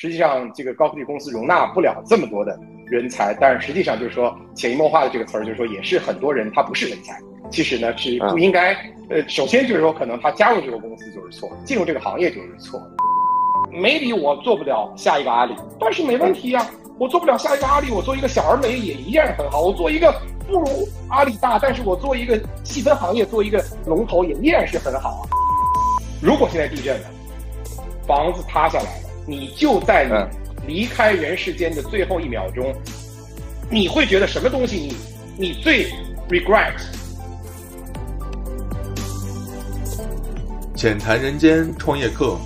实际上这个高科技公司容纳不了这么多的人才，但是实际上就是说潜移默化的这个词儿，就是说也是很多人他不是人才，其实呢是不应该。呃，首先就是说可能他加入这个公司就是错，进入这个行业就是错。maybe 我做不了下一个阿里，但是没问题呀，我做不了下一个阿里，我做一个小而美也一样很好。我做一个不如阿里大，但是我做一个细分行业，做一个龙头也依然是很好啊。如果现在地震了，房子塌下来了，你就在你离开人世间的最后一秒钟，你会觉得什么东西你你最 regret？浅谈人间创业课。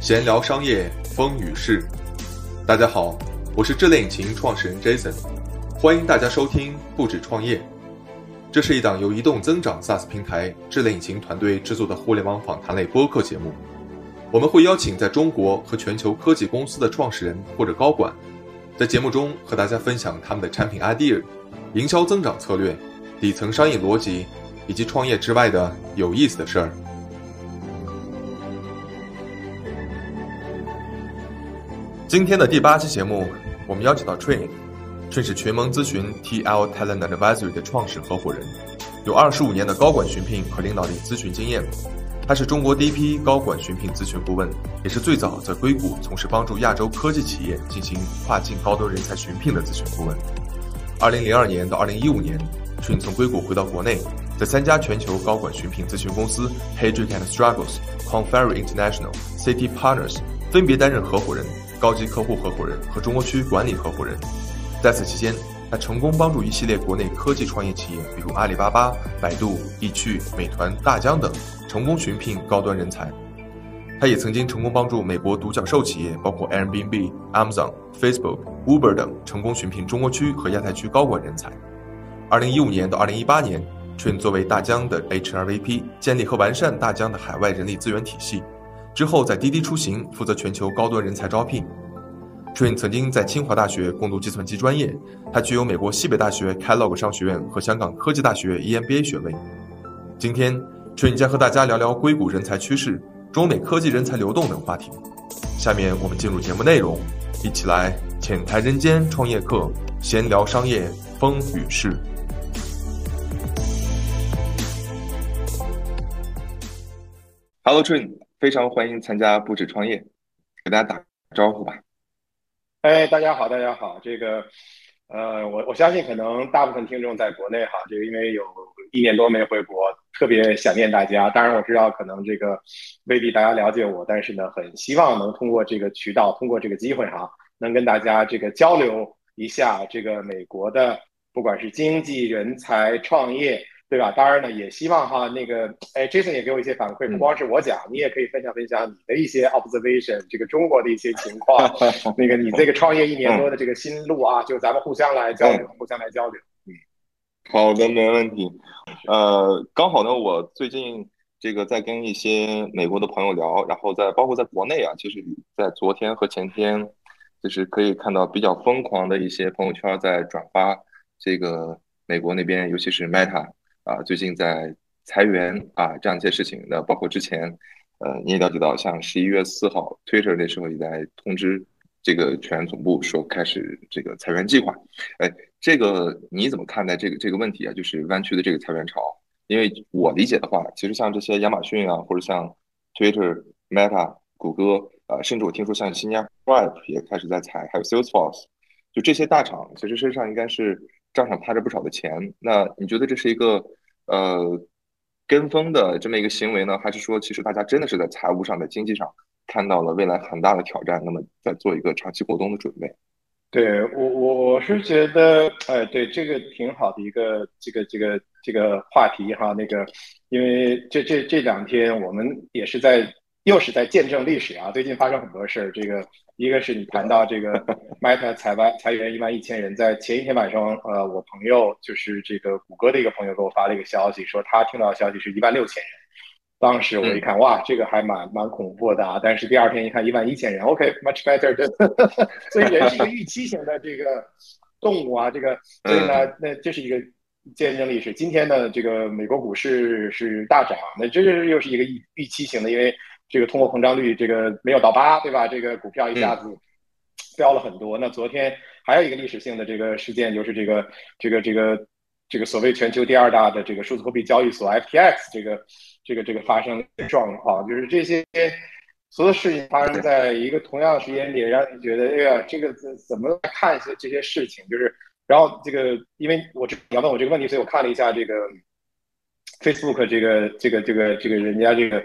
闲聊商业风雨事，大家好，我是智联引擎创始人 Jason，欢迎大家收听不止创业。这是一档由移动增长 SaaS 平台智联引擎团队制作的互联网访谈类播客节目。我们会邀请在中国和全球科技公司的创始人或者高管，在节目中和大家分享他们的产品 idea、营销增长策略、底层商业逻辑，以及创业之外的有意思的事儿。今天的第八期节目，我们邀请到 Train，Train 是群盟咨询 TL Talent Advisory 的创始合伙人，有二十五年的高管寻聘和领导力咨询经验。他是中国第一批高管寻聘咨询顾问，也是最早在硅谷从事帮助亚洲科技企业进行跨境高端人才寻聘的咨询顾问。二零零二年到二零一五年，Trin 从硅谷回到国内，在三家全球高管寻聘咨询公司 Hedrick and Struggles、c o n f e r r y International、City Partners 分别担任合伙人。高级客户合伙人和中国区管理合伙人，在此期间，他成功帮助一系列国内科技创业企业，比如阿里巴巴、百度、易趣、美团、大疆等，成功寻聘高端人才。他也曾经成功帮助美国独角兽企业，包括 Airbnb、Amazon、Facebook、Uber 等，成功寻聘中国区和亚太区高管人才。二零一五年到二零一八年，Trin 作为大疆的 HRVP，建立和完善大疆的海外人力资源体系。之后，在滴滴出行负责全球高端人才招聘。Trin 曾经在清华大学攻读计算机专业，他具有美国西北大学 Kellogg 商学院和香港科技大学 EMBA 学位。今天，Trin 将和大家聊聊硅谷人才趋势、中美科技人才流动等话题。下面我们进入节目内容，一起来浅谈人间创业课，闲聊商业风雨事。Hello，Trin，。非常欢迎参加不止创业，给大家打个招呼吧。哎，大家好，大家好。这个，呃，我我相信可能大部分听众在国内哈，这个因为有一年多没回国，特别想念大家。当然我知道可能这个未必大家了解我，但是呢，很希望能通过这个渠道，通过这个机会哈，能跟大家这个交流一下这个美国的，不管是经济、人才、创业。对吧？当然呢，也希望哈，那个，哎，Jason 也给我一些反馈，不光是我讲，你也可以分享分享你的一些 observation，这个中国的一些情况，那个你这个创业一年多的这个心路啊，就咱们互相来交流，互相来交流。嗯，好的，没问题。呃，刚好呢，我最近这个在跟一些美国的朋友聊，然后在包括在国内啊，其实，在昨天和前天，就是可以看到比较疯狂的一些朋友圈在转发这个美国那边，尤其是 Meta。啊，最近在裁员啊，这样一些事情，那包括之前，呃，你也了解到，像十一月四号，Twitter 那时候也在通知这个全总部说开始这个裁员计划。哎，这个你怎么看待这个这个问题啊？就是湾区的这个裁员潮？因为我理解的话，其实像这些亚马逊啊，或者像 Twitter、Meta、谷歌，啊，甚至我听说像新加坡也开始在裁，还有 Salesforce，就这些大厂，其实身上应该是。账上趴着不少的钱，那你觉得这是一个呃跟风的这么一个行为呢，还是说其实大家真的是在财务上、在经济上看到了未来很大的挑战，那么在做一个长期过冬的准备？对我，我我是觉得，哎，对这个挺好的一个这个这个这个话题哈，那个因为这这这两天我们也是在又是在见证历史啊，最近发生很多事儿，这个。一个是你谈到这个 Meta 裁完裁员一万一千人，在前一天晚上，呃，我朋友就是这个谷歌的一个朋友给我发了一个消息，说他听到的消息是一万六千人。当时我一看，哇，这个还蛮蛮恐怖的啊！但是第二天一看，一万一千人，OK，much better。所以人是一个预期型的这个动物啊，这个所以呢，那这是一个见证历史。今天呢，这个美国股市是大涨，那这是又是一个预预期型的，因为。这个通货膨胀率，这个没有到八，对吧？这个股票一下子飙了很多。那昨天还有一个历史性的这个事件，就是这个这个这个这个所谓全球第二大的这个数字货币交易所 FTX 这个这个这个发生的状况，就是这些所有事情发生在一个同样的时间点，让你觉得，哎呀，这个怎怎么看一些这些事情？就是，然后这个，因为我你要问我这个问题，所以我看了一下这个 Facebook 这个这个这个这个人家这个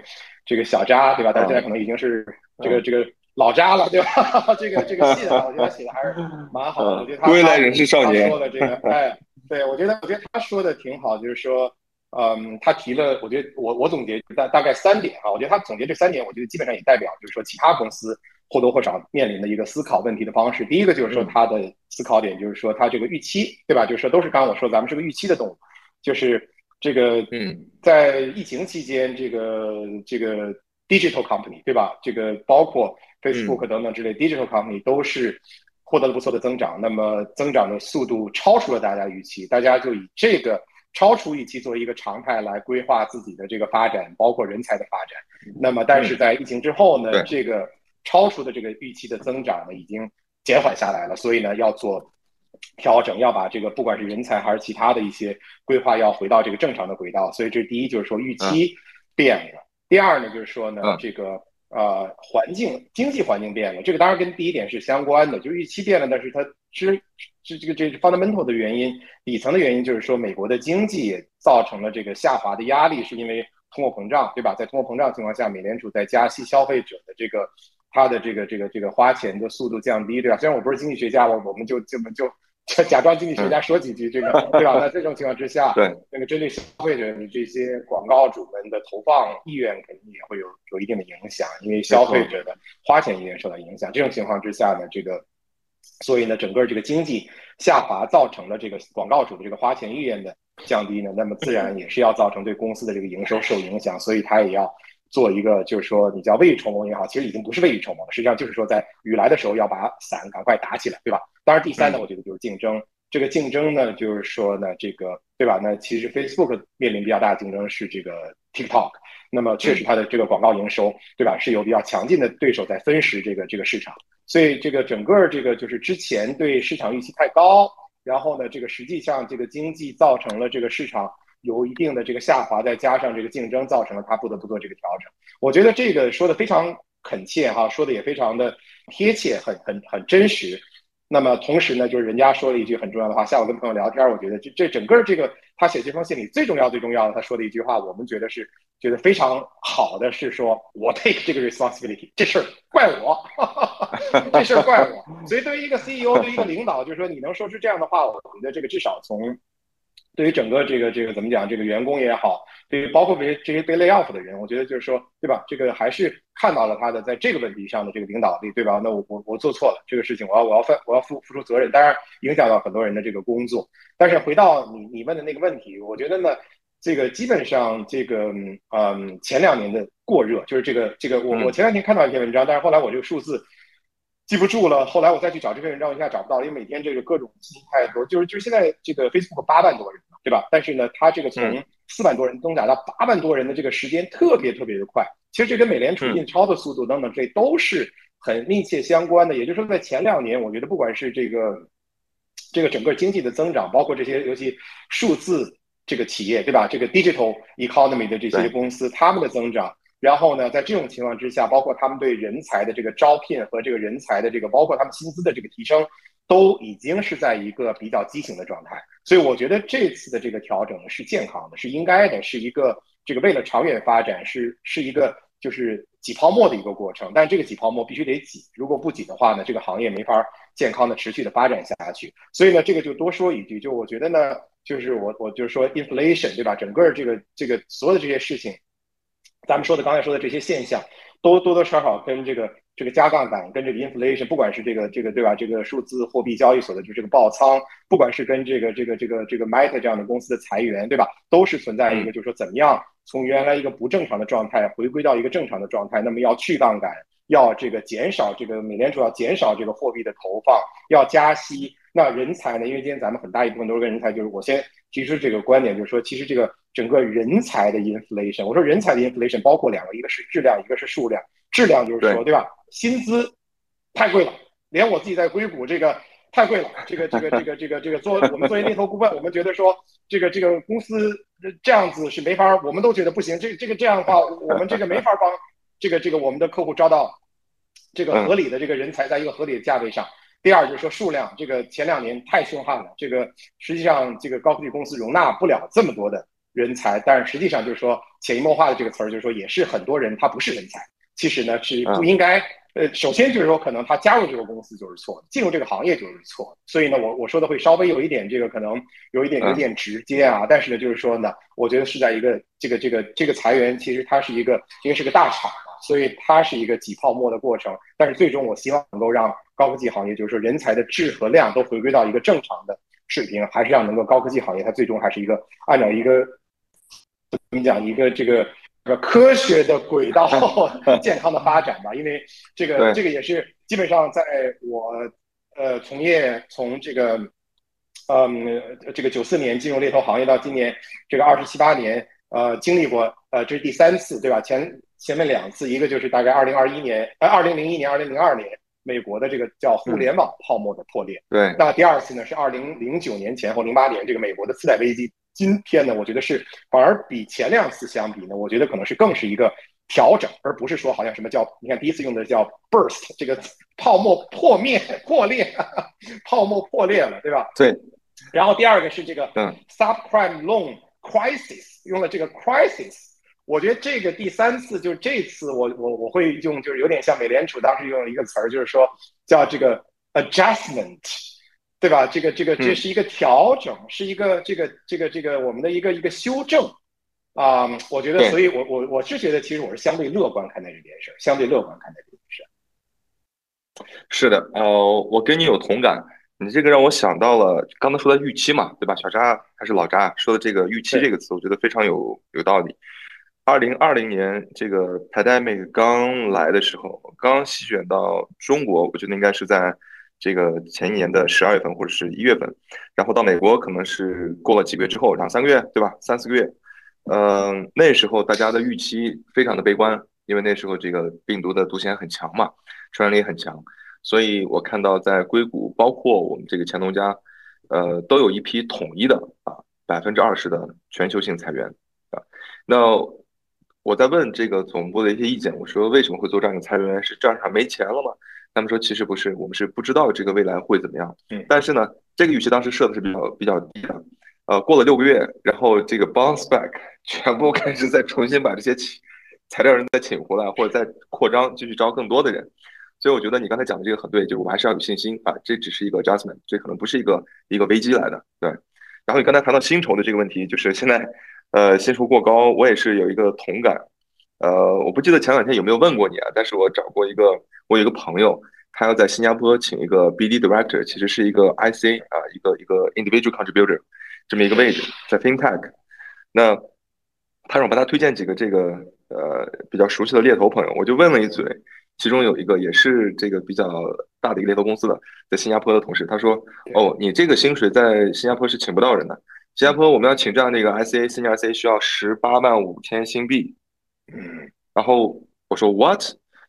这个小扎，对吧？他现在可能已经是这个这个老扎了，对吧？这个这个信啊，我觉得写的还是蛮好的。我觉得他归来仍是少年说的这个，哎，对我觉得我觉得他说的挺好，就是说。嗯，他提了，我觉得我我总结大大概三点啊，我觉得他总结这三点，我觉得基本上也代表就是说其他公司或多或少面临的一个思考问题的方式。第一个就是说他的思考点就是说他这个预期，对吧？就是说都是刚刚我说咱们是个预期的动物，就是这个嗯，在疫情期间，这个这个 digital company 对吧？这个包括 Facebook 等等之类 digital company 都是获得了不错的增长，那么增长的速度超出了大家预期，大家就以这个。超出预期作为一个常态来规划自己的这个发展，包括人才的发展。那么，但是在疫情之后呢，这个超出的这个预期的增长呢，已经减缓下来了。所以呢，要做调整，要把这个不管是人才还是其他的一些规划，要回到这个正常的轨道。所以这第一就是说预期变了。第二呢，就是说呢，这个呃环境经济环境变了。这个当然跟第一点是相关的，就是预期变了，但是它之这这个这 fundamental 的原因，底层的原因就是说，美国的经济造成了这个下滑的压力，是因为通货膨胀，对吧？在通货膨胀情况下，美联储在加息，消费者的这个他的这个这个这个花钱的速度降低，对吧？虽然我不是经济学家，我我们就这么就假装经济学家说几句这个，对吧？那这种情况之下，对那个针对消费者的这些广告主们的投放意愿，肯定也会有有一定的影响，因为消费者的花钱意愿受到影响。这种情况之下呢，这个。所以呢，整个这个经济下滑造成了这个广告主的这个花钱意愿的降低呢，那么自然也是要造成对公司的这个营收受影响，所以他也要做一个，就是说你叫未雨绸缪也好，其实已经不是未雨绸缪了，实际上就是说在雨来的时候要把伞赶快打起来，对吧？当然，第三呢，我觉得就是竞争。这个竞争呢，就是说呢，这个对吧？那其实 Facebook 面临比较大的竞争是这个 TikTok，那么确实它的这个广告营收，对吧？是有比较强劲的对手在分食这个这个市场。所以这个整个这个就是之前对市场预期太高，然后呢，这个实际上这个经济造成了这个市场有一定的这个下滑，再加上这个竞争造成了它不得不做这个调整。我觉得这个说的非常恳切哈，说的也非常的贴切，很很很真实。那么同时呢，就是人家说了一句很重要的话。下午跟朋友聊天，我觉得这这整个这个他写这封信里最重要最重要的，他说的一句话，我们觉得是觉得非常好的，是说我 take 这个 responsibility，这事儿怪我，这事儿怪我。所以对于一个 CEO，对于一个领导，就是说你能说出这样的话，我觉得这个至少从。对于整个这个这个怎么讲，这个员工也好，对于包括这些这些被 lay off 的人，我觉得就是说，对吧？这个还是看到了他的在这个问题上的这个领导力，对吧？那我我我做错了这个事情，我要我要负我要负付出责任，当然影响到很多人的这个工作。但是回到你你问的那个问题，我觉得呢，这个基本上这个嗯前两年的过热，就是这个这个我我前两天看到一篇文章，但是后来我这个数字。记不住了，后来我再去找这篇文章，我一下找不到，因为每天这个各种信息太多。就是就是现在这个 Facebook 八万多人，对吧？但是呢，它这个从四万多人增长到八万多人的这个时间特别特别的快。其实这跟美联储印钞的速度等等，这都是很密切相关的。也就是说，在前两年，我觉得不管是这个这个整个经济的增长，包括这些尤其数字这个企业，对吧？这个 digital economy 的这些公司，他们的增长。然后呢，在这种情况之下，包括他们对人才的这个招聘和这个人才的这个，包括他们薪资的这个提升，都已经是在一个比较畸形的状态。所以我觉得这次的这个调整呢是健康的，是应该的，是一个这个为了长远发展，是是一个就是挤泡沫的一个过程。但这个挤泡沫必须得挤，如果不挤的话呢，这个行业没法健康的持续的发展下去。所以呢，这个就多说一句，就我觉得呢，就是我我就是说 inflation 对吧？整个这个这个所有的这些事情。咱们说的刚才说的这些现象，都多多少少跟这个这个加杠杆，跟这个 inflation，不管是这个这个对吧？这个数字货币交易所的就这个爆仓，不管是跟这个这个这个这个 Meta 这样的公司的裁员，对吧？都是存在一个，就是说怎么样从原来一个不正常的状态回归到一个正常的状态。那么要去杠杆，要这个减少这个美联储要减少这个货币的投放，要加息。那人才呢？因为今天咱们很大一部分都是跟人才，就是我先提出这个观点，就是说其实这个。整个人才的 inflation，我说人才的 inflation 包括两个，一个是质量，一个是数量。质量就是说，对吧？薪资太贵了，连我自己在硅谷这个太贵了，这个这个这个这个这个做我们作为猎头顾问，我们觉得说这个这个公司这样子是没法，我们都觉得不行。这这个这样的话，我们这个没法帮这个这个我们的客户招到这个合理的这个人才，在一个合理的价位上。第二就是说数量，这个前两年太凶悍了，这个实际上这个高科技公司容纳不了这么多的人才。但是实际上就是说潜移默化的这个词儿，就是说也是很多人他不是人才，其实呢是不应该。呃，首先就是说可能他加入这个公司就是错的，进入这个行业就是错的。所以呢，我我说的会稍微有一点这个可能有一点有点直接啊。但是呢，就是说呢，我觉得是在一个这个这个这个裁员，其实它是一个因为是个大厂嘛，所以它是一个挤泡沫的过程。但是最终我希望能够让。高科技行业就是说，人才的质和量都回归到一个正常的水平，还是要能够高科技行业，它最终还是一个按照一个怎么讲一个这个呃科学的轨道 健康的发展吧。因为这个这个也是基本上在我呃从业从这个嗯这个九四年进入猎头行业到今年这个二十七八年呃经历过呃这是第三次对吧？前前面两次一个就是大概二零二一年呃二零零一年二零零二年。美国的这个叫互联网泡沫的破裂，对。那第二次呢是二零零九年前后，零八年这个美国的次贷危机。今天呢，我觉得是反而比前两次相比呢，我觉得可能是更是一个调整，而不是说好像什么叫你看第一次用的叫 burst 这个泡沫破灭 破裂，泡沫破裂了，对吧？对。然后第二个是这个 subprime loan crisis，用了这个 crisis。我觉得这个第三次就是这次，我我我会用，就是有点像美联储当时用了一个词儿，就是说叫这个 adjustment，对吧？这个这个这是一个调整，是一个这个这个这个我们的一个一个修正啊。我觉得，所以我我我是觉得，其实我是相对乐观看待这件事儿，相对乐观看待这件事儿。是的，呃，我跟你有同感。你这个让我想到了刚才说的预期嘛，对吧？小扎还是老扎说的这个预期这个词，我觉得非常有有道理。二零二零年这个 pandemic 刚来的时候，刚席卷到中国，我觉得应该是在这个前一年的十二月份或者是一月份，然后到美国可能是过了几个月之后，两三个月，对吧？三四个月，嗯，那时候大家的预期非常的悲观，因为那时候这个病毒的毒性很强嘛，传染力很强，所以我看到在硅谷，包括我们这个前东家，呃，都有一批统一的啊百分之二十的全球性裁员啊，那。我在问这个总部的一些意见，我说为什么会做这样的裁员？是账上没钱了吗？他们说其实不是，我们是不知道这个未来会怎么样。嗯，但是呢，这个预期当时设的是比较比较低的。呃，过了六个月，然后这个 bounce back 全部开始再重新把这些请材料人再请回来，或者再扩张，继续招更多的人。所以我觉得你刚才讲的这个很对，就是我们还是要有信心啊，这只是一个 adjustment，这可能不是一个一个危机来的。对。然后你刚才谈到薪酬的这个问题，就是现在。呃，薪酬过高，我也是有一个同感。呃，我不记得前两天有没有问过你啊？但是我找过一个，我有一个朋友，他要在新加坡请一个 BD director，其实是一个 IC 啊，一个一个 individual contributor 这么一个位置，在 FinTech。那他让我帮他推荐几个这个呃比较熟悉的猎头朋友，我就问了一嘴，其中有一个也是这个比较大的一个猎头公司的，在新加坡的同事，他说：“哦，你这个薪水在新加坡是请不到人的。”新加坡我们要请这样的一个 S A Senior S A 需要十八万五千新币，嗯，然后我说 What？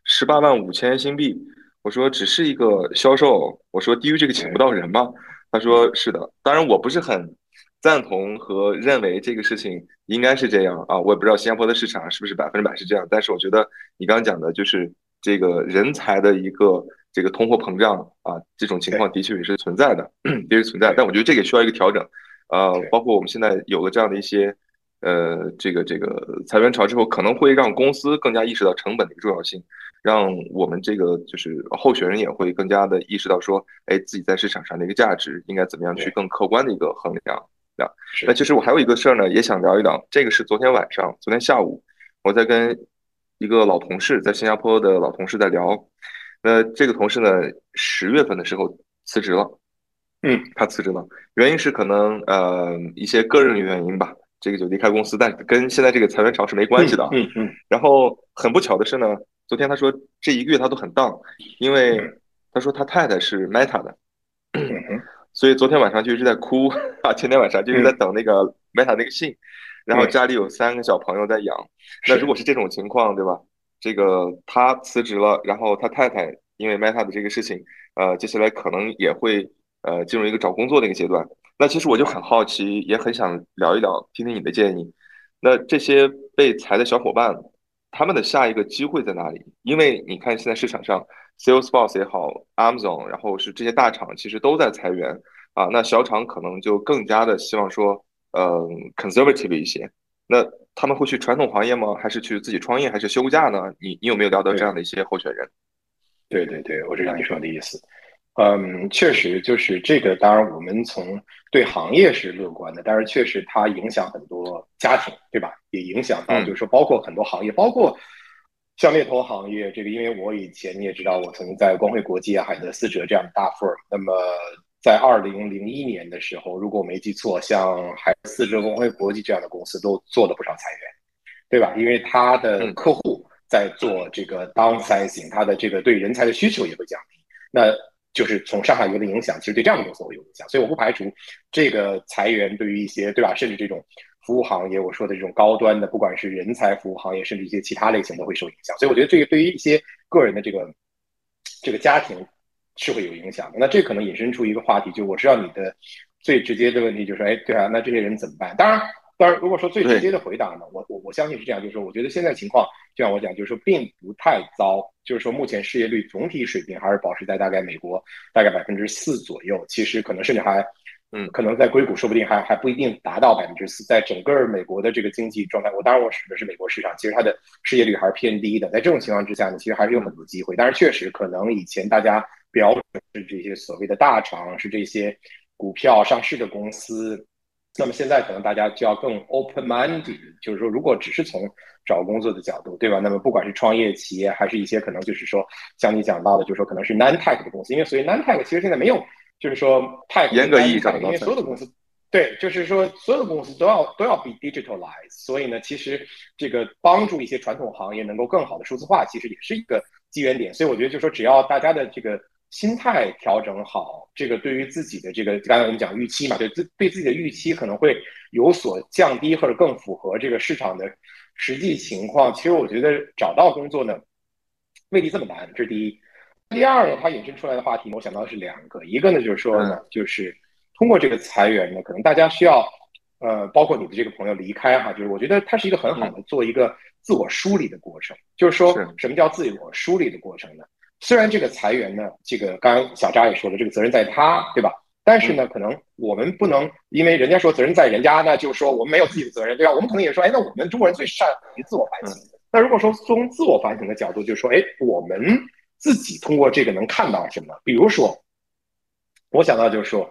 十八万五千新币？我说只是一个销售，我说低于这个请不到人吗？他说是的。当然我不是很赞同和认为这个事情应该是这样啊，我也不知道新加坡的市场是不是百分之百是这样，但是我觉得你刚刚讲的就是这个人才的一个这个通货膨胀啊，这种情况的确也是存在的，的确存在，但我觉得这个需要一个调整。呃，包括我们现在有了这样的一些，呃，这个这个裁员潮之后，可能会让公司更加意识到成本的一个重要性，让我们这个就是候选人也会更加的意识到说，哎，自己在市场上的一个价值应该怎么样去更客观的一个衡量啊。那其实我还有一个事儿呢，也想聊一聊，这个是昨天晚上，昨天下午我在跟一个老同事，在新加坡的老同事在聊，那这个同事呢，十月份的时候辞职了。嗯，他辞职了，原因是可能呃一些个人原因吧，这个就离开公司，但跟现在这个裁员潮是没关系的。嗯嗯。然后很不巧的是呢，昨天他说这一个月他都很荡，因为他说他太太是 Meta 的，所以昨天晚上就一直在哭啊，前天晚上就一直在等那个 Meta 那个信，然后家里有三个小朋友在养。那如果是这种情况，对吧？这个他辞职了，然后他太太因为 Meta 的这个事情。呃，接下来可能也会呃进入一个找工作的一个阶段。那其实我就很好奇，也很想聊一聊，听听你的建议。那这些被裁的小伙伴，他们的下一个机会在哪里？因为你看现在市场上，Salesforce 也好，Amazon，然后是这些大厂其实都在裁员啊。那小厂可能就更加的希望说，嗯，conservative 一些。那他们会去传统行业吗？还是去自己创业？还是休假呢？你你有没有聊到这样的一些候选人？对对对，我知道你说的意思。嗯，确实就是这个。当然，我们从对行业是乐观的，但是确实它影响很多家庭，对吧？也影响到，就是说，包括很多行业，包括像猎头行业。这个，因为我以前你也知道，我曾经在光辉国际啊、海德斯哲这样的大 firm。那么，在二零零一年的时候，如果我没记错，像海德斯哲、光辉国际这样的公司都做了不少裁员，对吧？因为他的客户在做这个 downsizing，他的这个对人才的需求也会降低。那就是从上海游的影响，其实对这样的公司会有影响，所以我不排除这个裁员对于一些对吧，甚至这种服务行业，我说的这种高端的，不管是人才服务行业，甚至一些其他类型都会受影响。所以我觉得这个对于一些个人的这个这个家庭是会有影响的。那这可能引申出一个话题，就我知道你的最直接的问题就是，哎，对啊，那这些人怎么办？当然。当然，如果说最直接的回答呢，我我我相信是这样，就是说，我觉得现在情况，就像我讲，就是说并不太糟，就是说目前失业率总体水平还是保持在大概美国大概百分之四左右，其实可能甚至还，嗯，可能在硅谷说不定还还不一定达到百分之四，在整个美国的这个经济状态，我当然我指的是美国市场，其实它的失业率还是偏低的，在这种情况之下呢，其实还是有很多机会，但是确实可能以前大家标准是这些所谓的大厂，是这些股票上市的公司。那么现在可能大家就要更 open-minded，就是说，如果只是从找工作的角度，对吧？那么不管是创业企业，还是一些可能就是说像你讲到的，就是说可能是 non-tech 的公司，因为所以 non-tech 其实现在没有，就是说太严格意义上，因为所有的公司，对，就是说所有的公司都要都要 be digitalized，所以呢，其实这个帮助一些传统行业能够更好的数字化，其实也是一个机缘点。所以我觉得，就是说只要大家的这个。心态调整好，这个对于自己的这个，刚才我们讲预期嘛，对自对自己的预期可能会有所降低，或者更符合这个市场的实际情况。其实我觉得找到工作呢，未必这么难，这是第一。第二呢，它引申出来的话题，我想到的是两个，一个呢就是说呢，就是通过这个裁员呢，可能大家需要，呃，包括你的这个朋友离开哈，就是我觉得它是一个很好的做一个自我梳理的过程。就是说什么叫自我梳理的过程呢？虽然这个裁员呢，这个刚刚小扎也说了，这个责任在他，对吧？但是呢，可能我们不能因为人家说责任在人家，那就说我们没有自己的责任，对吧？我们可能也说，哎，那我们中国人最善于自我反省。那如果说从自我反省的角度，就说，哎，我们自己通过这个能看到什么？比如说，我想到就是说，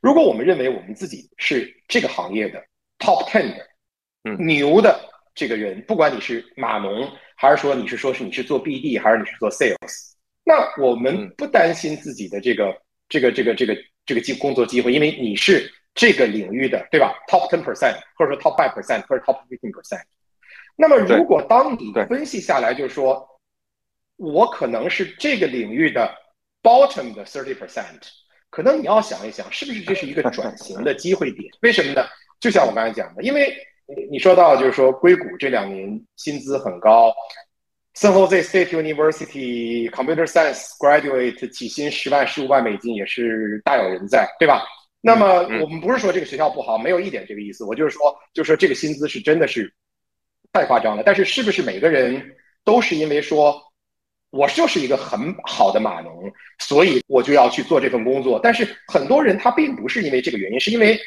如果我们认为我们自己是这个行业的 top ten 的，嗯，牛的这个人，不管你是码农，还是说你是说是你是做 BD，还是你是做 sales。那我们不担心自己的这个这个这个这个这个机工作机会，因为你是这个领域的，对吧？Top ten percent，或者说 Top five percent，或者 Top fifteen percent。那么，如果当你分析下来，就是说，我可能是这个领域的 bottom 的 thirty percent，可能你要想一想，是不是这是一个转型的机会点？为什么呢？就像我刚才讲的，因为你说到就是说，硅谷这两年薪资很高。San Jose State University Computer Science graduate 起薪十万、十五万美金也是大有人在，对吧？那么我们不是说这个学校不好，没有一点这个意思。我就是说，就是说这个薪资是真的是太夸张了。但是是不是每个人都是因为说我就是一个很好的码农，所以我就要去做这份工作？但是很多人他并不是因为这个原因，是因为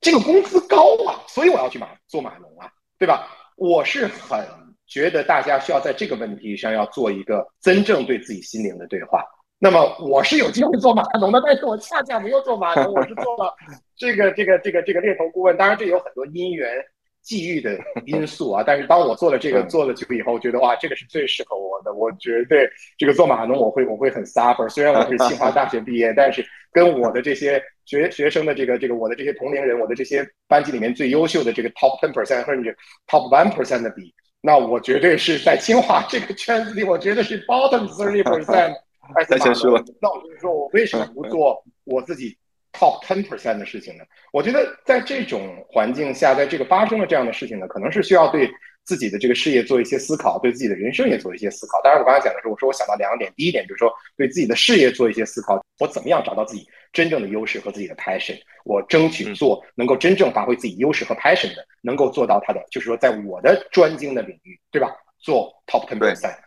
这个工资高啊，所以我要去码做码农啊，对吧？我是很。觉得大家需要在这个问题上要做一个真正对自己心灵的对话。那么我是有机会做码农的，但是我恰恰没有做码农，我是做了这个 这个这个这个猎头顾问。当然，这有很多因缘际遇的因素啊。但是当我做了这个做了久以后，觉得哇，这个是最适合我的。我绝对这个做码农，我会我会很 suffer。虽然我是清华大学毕业，但是跟我的这些学学生的这个这个我的这些同龄人，我的这些班级里面最优秀的这个 top ten percent 甚至 top one percent 的比。那我绝对是在清华这个圈子里，我绝对是 bottom thirty percent。太谦虚了。那我就是说我为什么不做我自己 top ten percent 的事情呢？我觉得在这种环境下，在这个发生了这样的事情呢，可能是需要对自己的这个事业做一些思考，对自己的人生也做一些思考。当然，我刚才讲的时候，我说我想到两点，第一点就是说对自己的事业做一些思考，我怎么样找到自己真正的优势和自己的 passion，我争取做能够真正发挥自己优势和 passion 的，能够做到他的，就是说在我的专精的领域，对吧？做 top ten percent，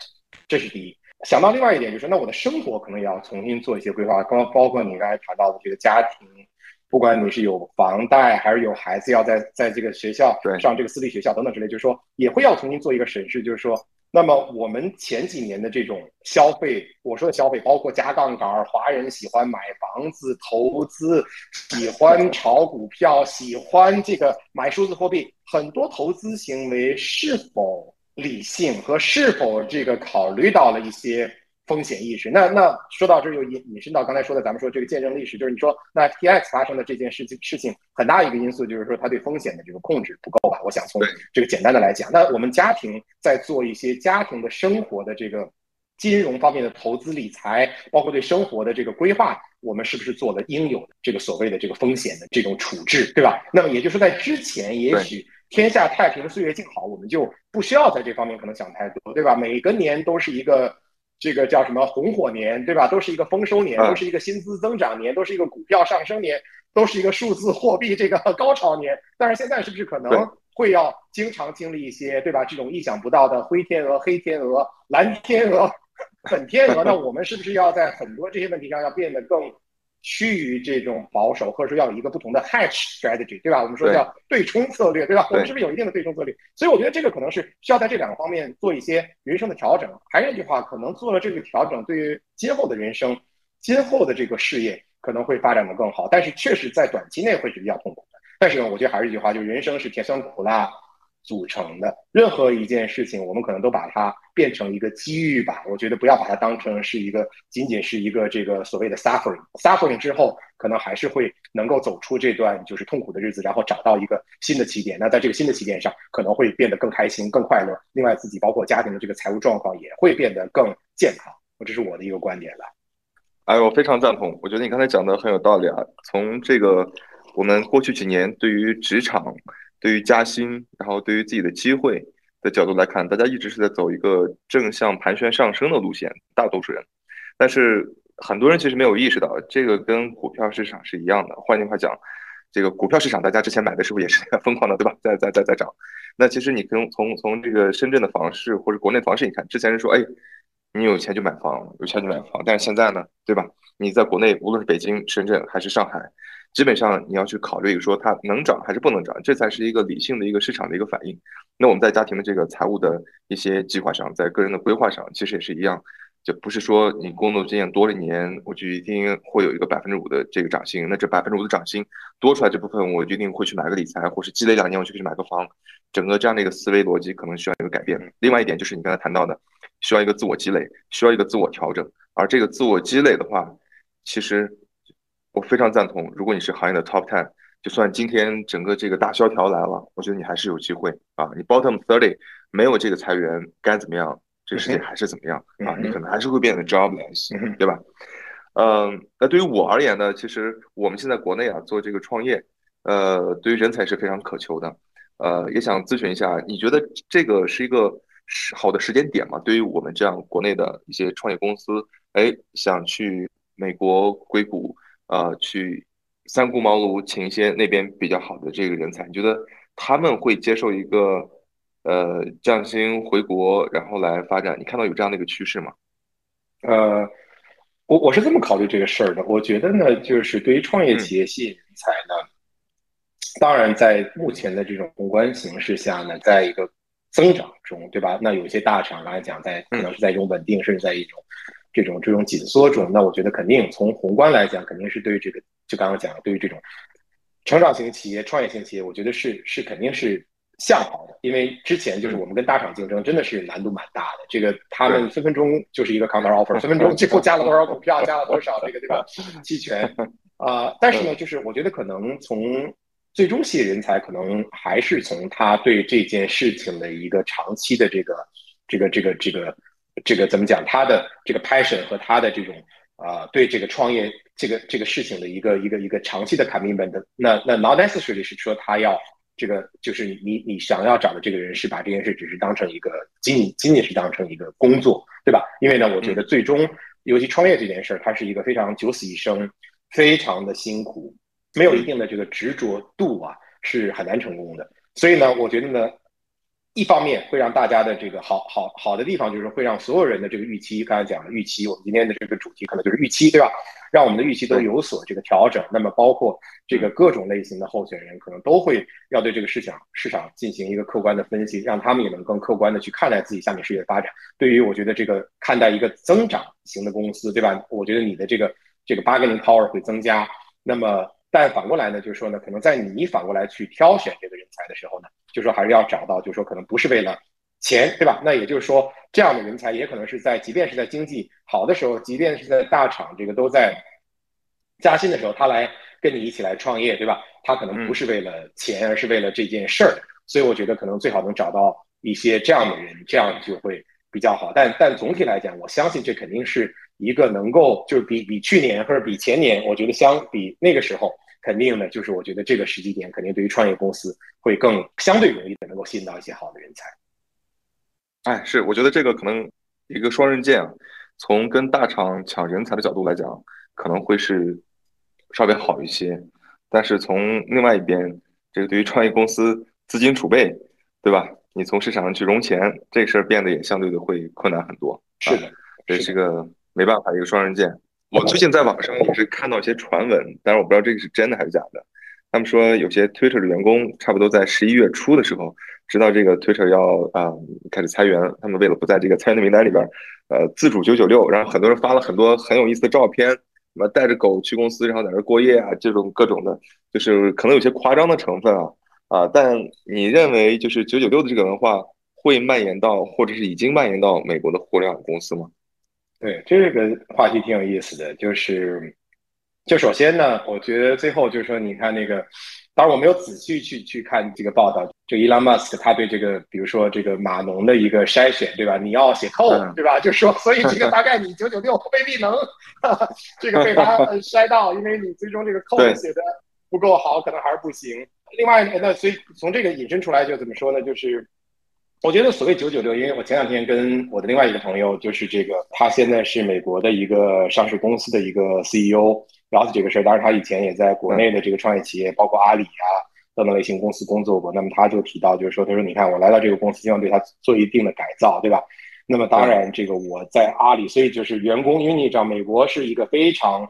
这是第一。想到另外一点就是，那我的生活可能也要重新做一些规划，刚包括你刚才谈到的这个家庭，不管你是有房贷还是有孩子要在在这个学校上这个私立学校等等之类，就是说也会要重新做一个审视，就是说，那么我们前几年的这种消费，我说的消费包括加杠杆，华人喜欢买房子投资，喜欢炒股票，喜欢这个买数字货币，很多投资行为是否？理性和是否这个考虑到了一些风险意识？那那说到这儿又引引申到刚才说的，咱们说这个见证历史，就是你说那 T X 发生的这件事情事情，很大一个因素就是说他对风险的这个控制不够吧？我想从这个简单的来讲，那我们家庭在做一些家庭的生活的这个金融方面的投资理财，包括对生活的这个规划，我们是不是做了应有的这个所谓的这个风险的这种处置，对吧？那么也就是说，在之前也许。天下太平，岁月静好，我们就不需要在这方面可能想太多，对吧？每个年都是一个这个叫什么红火年，对吧？都是一个丰收年，都是一个薪资增长年，都是一个股票上升年，都是一个数字货币这个 高潮年。但是现在是不是可能会要经常经历一些，对吧？这种意想不到的灰天鹅、黑天鹅、蓝天鹅、粉天鹅？那我们是不是要在很多这些问题上要变得更？趋于这种保守，或者说要有一个不同的 hedge strategy，对吧？我们说叫对冲策略，对吧？我们是不是有一定的对冲策略？所以我觉得这个可能是需要在这两个方面做一些人生的调整。还是那句话，可能做了这个调整，对于今后的人生、今后的这个事业可能会发展的更好。但是确实在短期内会是比较痛苦的。但是呢，我觉得还是一句话，就是人生是甜酸苦辣。组成的任何一件事情，我们可能都把它变成一个机遇吧。我觉得不要把它当成是一个仅仅是一个这个所谓的 suffering。suffering 之后，可能还是会能够走出这段就是痛苦的日子，然后找到一个新的起点。那在这个新的起点上，可能会变得更开心、更快乐。另外，自己包括家庭的这个财务状况也会变得更健康。这是我的一个观点了。哎，我非常赞同。我觉得你刚才讲的很有道理啊。从这个我们过去几年对于职场。对于加薪，然后对于自己的机会的角度来看，大家一直是在走一个正向盘旋上升的路线，大多数人。但是很多人其实没有意识到，这个跟股票市场是一样的。换句话讲，这个股票市场大家之前买的时候也是 疯狂的，对吧？在在在在涨。那其实你从从从这个深圳的房市或者国内房市，你看之前是说，哎，你有钱就买房，有钱就买房。但是现在呢，对吧？你在国内，无论是北京、深圳还是上海。基本上你要去考虑说它能涨还是不能涨，这才是一个理性的一个市场的一个反应。那我们在家庭的这个财务的一些计划上，在个人的规划上，其实也是一样，就不是说你工作经验多了一年，我就一定会有一个百分之五的这个涨薪。那这百分之五的涨薪多出来这部分，我一定会去买个理财，或是积累两年我就去买个房。整个这样的一个思维逻辑可能需要一个改变。另外一点就是你刚才谈到的，需要一个自我积累，需要一个自我调整。而这个自我积累的话，其实。我非常赞同，如果你是行业的 top ten，就算今天整个这个大萧条来了，我觉得你还是有机会啊。你 bottom thirty 没有这个裁员，该怎么样，这个世界还是怎么样啊？你可能还是会变得 jobless，对吧？嗯，那对于我而言呢，其实我们现在国内啊做这个创业，呃，对于人才是非常渴求的，呃，也想咨询一下，你觉得这个是一个好的时间点吗？对于我们这样国内的一些创业公司，哎，想去美国硅谷。呃，去三顾茅庐请一些那边比较好的这个人才，你觉得他们会接受一个呃降薪回国，然后来发展？你看到有这样的一个趋势吗？呃，我我是这么考虑这个事儿的。我觉得呢，就是对于创业企业吸引人才呢，当然在目前的这种宏观形势下呢，在一个增长中，对吧？那有些大厂来讲，在可能是在一种稳定，甚至在一种。这种这种紧缩中，那我觉得肯定从宏观来讲，肯定是对于这个，就刚刚讲的，对于这种成长型企业、创业型企业，我觉得是是肯定是向好的。因为之前就是我们跟大厂竞争，真的是难度蛮大的。这个他们分分钟就是一个 counter offer，分分钟最后加了多少股票，加了多少这个这个 期权啊。但是呢，就是我觉得可能从最终吸引人才，可能还是从他对这件事情的一个长期的这个这个这个这个。这个怎么讲？他的这个 passion 和他的这种啊，对这个创业这个这个事情的一个一个一个长期的 commitment，那那 not necessarily 是说他要这个就是你你想要找的这个人是把这件事只是当成一个仅仅仅仅是当成一个工作，对吧？因为呢，我觉得最终尤其创业这件事儿，它是一个非常九死一生，非常的辛苦，没有一定的这个执着度啊，是很难成功的。所以呢，我觉得呢。一方面会让大家的这个好好好的地方，就是会让所有人的这个预期，刚才讲的预期，我们今天的这个主题可能就是预期，对吧？让我们的预期都有所这个调整。那么包括这个各种类型的候选人，可能都会要对这个市场市场进行一个客观的分析，让他们也能更客观的去看待自己下面事业的发展。对于我觉得这个看待一个增长型的公司，对吧？我觉得你的这个这个 bargaining power 会增加。那么但反过来呢，就是说呢，可能在你反过来去挑选这个人才的时候呢。就说还是要找到，就说可能不是为了钱，对吧？那也就是说，这样的人才也可能是在，即便是在经济好的时候，即便是在大厂这个都在加薪的时候，他来跟你一起来创业，对吧？他可能不是为了钱，而是为了这件事儿。所以我觉得可能最好能找到一些这样的人，这样就会比较好。但但总体来讲，我相信这肯定是一个能够就是比比去年或者比前年，我觉得相比那个时候。肯定的，就是我觉得这个时机点肯定对于创业公司会更相对容易的能够吸引到一些好的人才。哎，是，我觉得这个可能一个双刃剑啊，从跟大厂抢人才的角度来讲，可能会是稍微好一些。但是从另外一边，这个对于创业公司资金储备，对吧？你从市场上去融钱，这个事儿变得也相对的会困难很多。是的，这是个没办法一个双刃剑。我最近在网上也是看到一些传闻，但是我不知道这个是真的还是假的。他们说有些 Twitter 的员工差不多在十一月初的时候，知道这个 Twitter 要啊开始裁员，他们为了不在这个裁员的名单里边，呃，自主九九六，然后很多人发了很多很有意思的照片，什么带着狗去公司，然后在那过夜啊，这种各种的，就是可能有些夸张的成分啊啊。但你认为就是九九六的这个文化会蔓延到，或者是已经蔓延到美国的互联网公司吗？对这个话题挺有意思的，就是，就首先呢，我觉得最后就是说，你看那个，当然我没有仔细去去看这个报道，就伊朗马斯克他对这个，比如说这个码农的一个筛选，对吧？你要写 code，对吧？就说，所以这个大概你九九六未必能 这个被他 筛到，因为你最终这个 code 写的不够好，可能还是不行。另外，那所以从这个引申出来就怎么说呢？就是。我觉得所谓九九六，因为我前两天跟我的另外一个朋友，就是这个，他现在是美国的一个上市公司的一个 CEO，聊起这个事儿。当然，他以前也在国内的这个创业企业，包括阿里啊等等类型公司工作过。那么他就提到，就是说，他说，你看我来到这个公司，希望对他做一定的改造，对吧？那么当然，这个我在阿里，所以就是员工，因为你知道，美国是一个非常。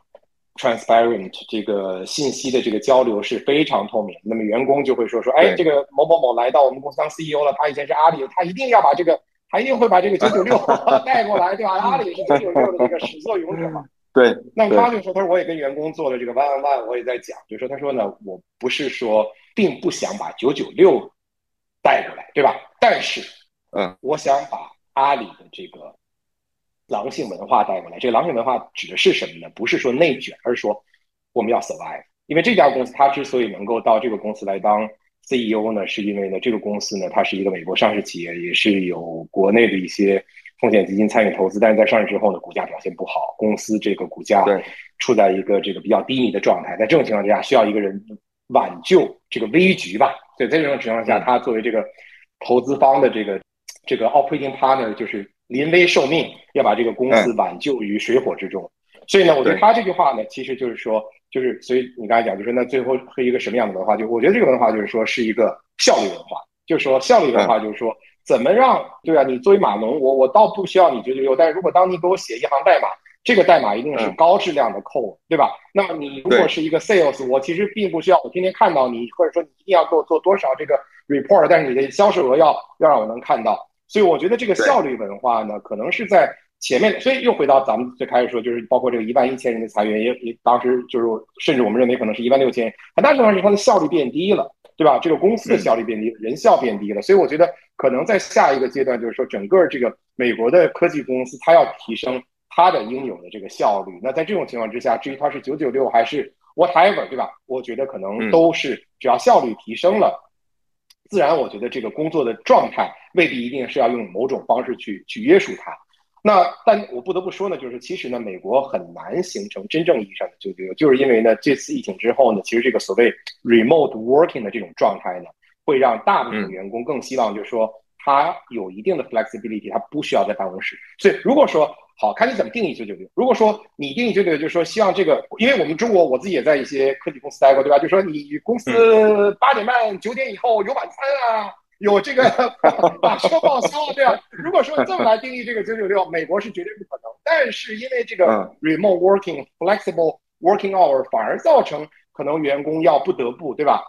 Transparent 这个信息的这个交流是非常透明，那么员工就会说说，哎，这个某某某来到我们公司当 CEO 了，他以前是阿里，他一定要把这个，他一定会把这个九九六 带过来，对吧？阿里是九九六的这个始作俑者嘛。对。那他就说，他说我也跟员工做了这个 one on one，我也在讲，就说他说呢，我不是说并不想把九九六带过来，对吧？但是，嗯，我想把阿里的这个。狼性文化带过来，这个狼性文化指的是什么呢？不是说内卷，而是说我们要 survive。因为这家公司它之所以能够到这个公司来当 CEO 呢，是因为呢这个公司呢它是一个美国上市企业，也是有国内的一些风险基金参与投资，但是在上市之后呢，股价表现不好，公司这个股价处在一个这个比较低迷的状态。在这种情况之下，需要一个人挽救这个危局吧？所以，在这种情况下，他作为这个投资方的这个这个 operating partner 就是。临危受命，要把这个公司挽救于水火之中。所以呢，我觉得他这句话呢，其实就是说，就是所以你刚才讲，就是那最后是一个什么样的文化？就我觉得这个文化就是说是一个效率文化，就是说效率文化就是说怎么让对啊？你作为码农，我我倒不需要你九九六，但是如果当你给我写一行代码，这个代码一定是高质量的 code，对吧？那么你如果是一个 sales，我其实并不需要我天天看到你，或者说你一定要给我做多少这个 report，但是你的销售额要要让我能看到。所以我觉得这个效率文化呢，可能是在前面。所以又回到咱们最开始说，就是包括这个一万一千人的裁员，也也当时就是甚至我们认为可能是一万六千，很大程度上是它的效率变低了，对吧？这个公司的效率变低，人效变低了。所以我觉得可能在下一个阶段，就是说整个这个美国的科技公司，它要提升它的应有的这个效率。那在这种情况之下，至于它是九九六还是 whatever，对吧？我觉得可能都是只要效率提升了。自然，我觉得这个工作的状态未必一定是要用某种方式去去约束它。那但我不得不说呢，就是其实呢，美国很难形成真正意义上的就就，就是因为呢，这次疫情之后呢，其实这个所谓 remote working 的这种状态呢，会让大部分员工更希望，就是说他有一定的 flexibility，他不需要在办公室。所以如果说好看你怎么定义九九六，如果说你定义九九六，就是说希望这个，因为我们中国我自己也在一些科技公司待过，对吧？就说你公司八点半九点以后有晚餐啊。有这个 打车报销，对吧？如果说这么来定义这个九九六，美国是绝对不可能。但是因为这个 remote working、flexible working hour 反而造成可能员工要不得不，对吧？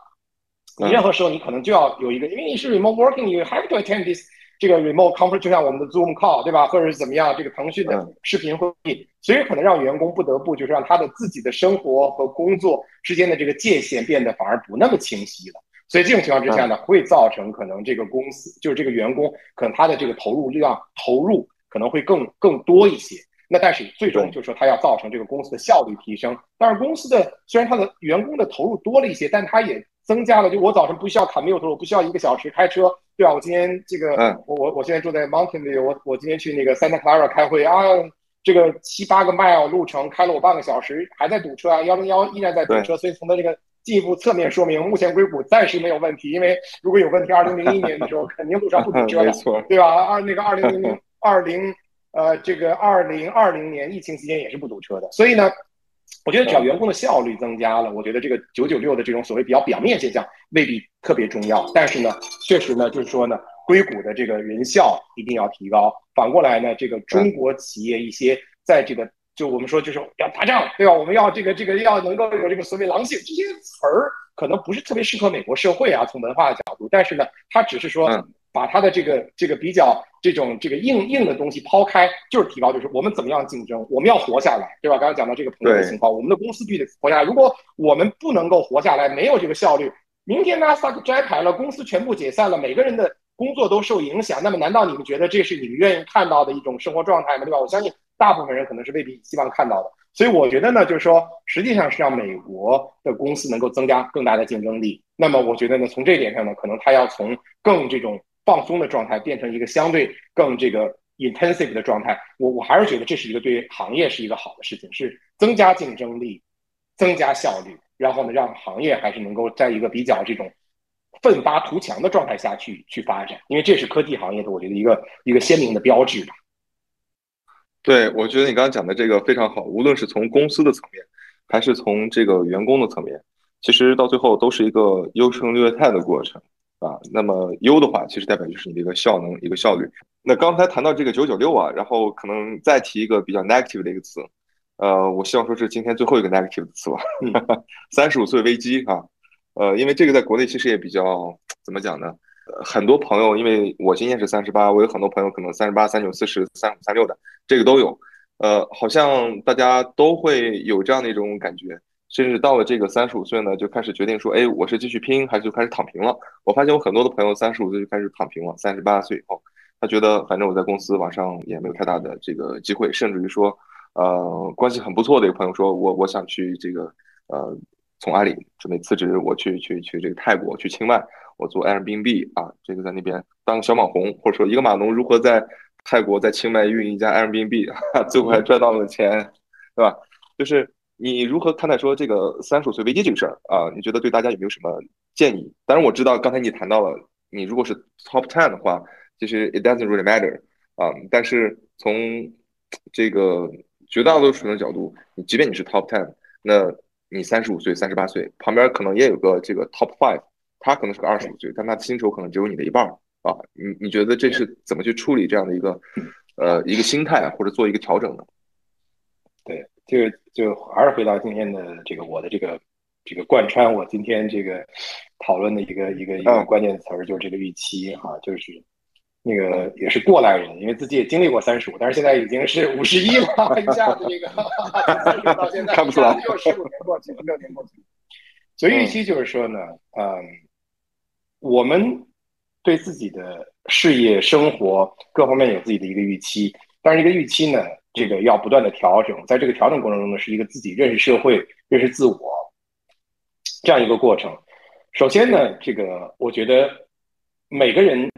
你任何时候你可能就要有一个，因为你是 remote working，you have to attend this 这个 remote conference，就像我们的 Zoom call，对吧？或者是怎么样，这个腾讯的视频会议，所以可能让员工不得不就是让他的自己的生活和工作之间的这个界限变得反而不那么清晰了。所以这种情况之下呢，会造成可能这个公司就是这个员工，可能他的这个投入量投入可能会更更多一些。那但是最终就是说，他要造成这个公司的效率提升。但是公司的虽然他的员工的投入多了一些，但他也增加了。就我早晨不需要卡 mute，我不需要一个小时开车，对吧？我今天这个，我我我现在住在 Mountain View，我我今天去那个 Santa Clara 开会啊，这个七八个 mile 路程开了我半个小时，还在堵车啊，幺零幺依然在堵车，所以从它这个。进一步侧面说明，目前硅谷暂时没有问题，因为如果有问题，二零零一年的时候肯定路上不堵车的，对吧？二那个二零零二零呃，这个二零二零年疫情期间也是不堵车的。所以呢，我觉得只要员工的效率增加了，我觉得这个九九六的这种所谓比较表面现象未必特别重要。但是呢，确实呢，就是说呢，硅谷的这个人效一定要提高。反过来呢，这个中国企业一些在这个。就我们说，就是要打仗，对吧？我们要这个这个要能够有这个所谓狼性，这些词儿可能不是特别适合美国社会啊，从文化的角度。但是呢，他只是说把他的这个这个比较这种这个硬硬的东西抛开，就是提高，就是我们怎么样竞争，我们要活下来，对吧？刚刚讲到这个朋友的情况，我们的公司必须得活下来。如果我们不能够活下来，没有这个效率，明天纳斯达克摘牌了，公司全部解散了，每个人的工作都受影响，那么难道你们觉得这是你们愿意看到的一种生活状态吗？对吧？我相信。大部分人可能是未必希望看到的，所以我觉得呢，就是说，实际上是让美国的公司能够增加更大的竞争力。那么，我觉得呢，从这一点上呢，可能它要从更这种放松的状态变成一个相对更这个 intensive 的状态。我我还是觉得这是一个对行业是一个好的事情，是增加竞争力、增加效率，然后呢，让行业还是能够在一个比较这种奋发图强的状态下去去发展。因为这是科技行业的，我觉得一个一个鲜明的标志吧。对，我觉得你刚刚讲的这个非常好，无论是从公司的层面，还是从这个员工的层面，其实到最后都是一个优胜劣汰的过程啊。那么优的话，其实代表就是你的一个效能、一个效率。那刚才谈到这个九九六啊，然后可能再提一个比较 negative 的一个词，呃，我希望说是今天最后一个 negative 的词吧，三十五岁危机啊，呃，因为这个在国内其实也比较怎么讲呢？很多朋友，因为我今年是三十八，我有很多朋友可能三十八、三九、四十、三五、三六的，这个都有。呃，好像大家都会有这样的一种感觉，甚至到了这个三十五岁呢，就开始决定说，哎，我是继续拼还是就开始躺平了？我发现我很多的朋友三十五岁就开始躺平了，三十八岁以后，他觉得反正我在公司往上也没有太大的这个机会，甚至于说，呃，关系很不错的一个朋友说，我我想去这个呃，从阿里准备辞职，我去去去这个泰国去清迈。我做 Airbnb 啊，这个在那边当个小网红，或者说一个码农如何在泰国在清迈运营一家 Airbnb，最后还赚到了钱，对吧？就是你如何看待说这个三十五岁危机这个事儿啊？你觉得对大家有没有什么建议？当然我知道刚才你谈到了，你如果是 Top Ten 的话，其实 It doesn't really matter 啊。但是从这个绝大多数人的角度，你即便你是 Top Ten，那你三十五岁、三十八岁，旁边可能也有个这个 Top Five。他可能是个二十五岁，但他的薪酬可能只有你的一半啊！你你觉得这是怎么去处理这样的一个呃一个心态，或者做一个调整呢？对，就就还是回到今天的这个我的这个这个贯穿我今天这个讨论的一个一个一个关键词儿，就是这个预期哈，就是那个也是过来人，因为自己也经历过三十五，但是现在已经是五十一了，一下子这个到现在看不出来，又十五年过去，六年过去，所以预期就是说呢，嗯。我们对自己的事业、生活各方面有自己的一个预期，但是这个预期呢，这个要不断的调整，在这个调整过程中呢，是一个自己认识社会、认识自我这样一个过程。首先呢，这个我觉得每个人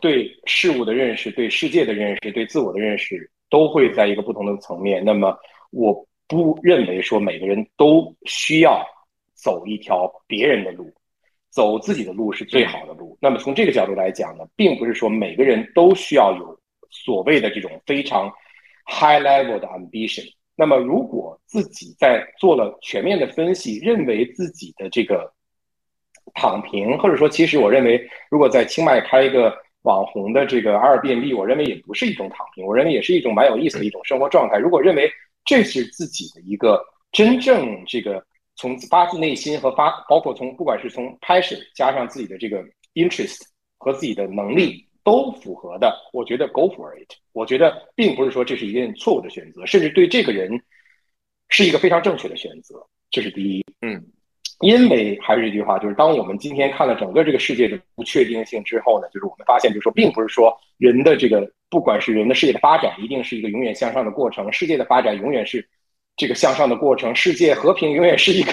对事物的认识、对世界的认识、对自我的认识都会在一个不同的层面。那么，我不认为说每个人都需要走一条别人的路。走自己的路是最好的路。那么从这个角度来讲呢，并不是说每个人都需要有所谓的这种非常 high level 的 ambition。那么如果自己在做了全面的分析，认为自己的这个躺平，或者说其实我认为，如果在清迈开一个网红的这个 Airbnb，我认为也不是一种躺平，我认为也是一种蛮有意思的一种生活状态。如果认为这是自己的一个真正这个从发自内心和发，包括从不管是从 passion 加上自己的这个 interest 和自己的能力都符合的，我觉得 go for it。我觉得并不是说这是一件错误的选择，甚至对这个人是一个非常正确的选择。这是第一，嗯。因为还是一句话，就是当我们今天看了整个这个世界的不确定性之后呢，就是我们发现，就是说，并不是说人的这个，不管是人的世界的发展，一定是一个永远向上的过程，世界的发展永远是这个向上的过程，世界和平永远是一个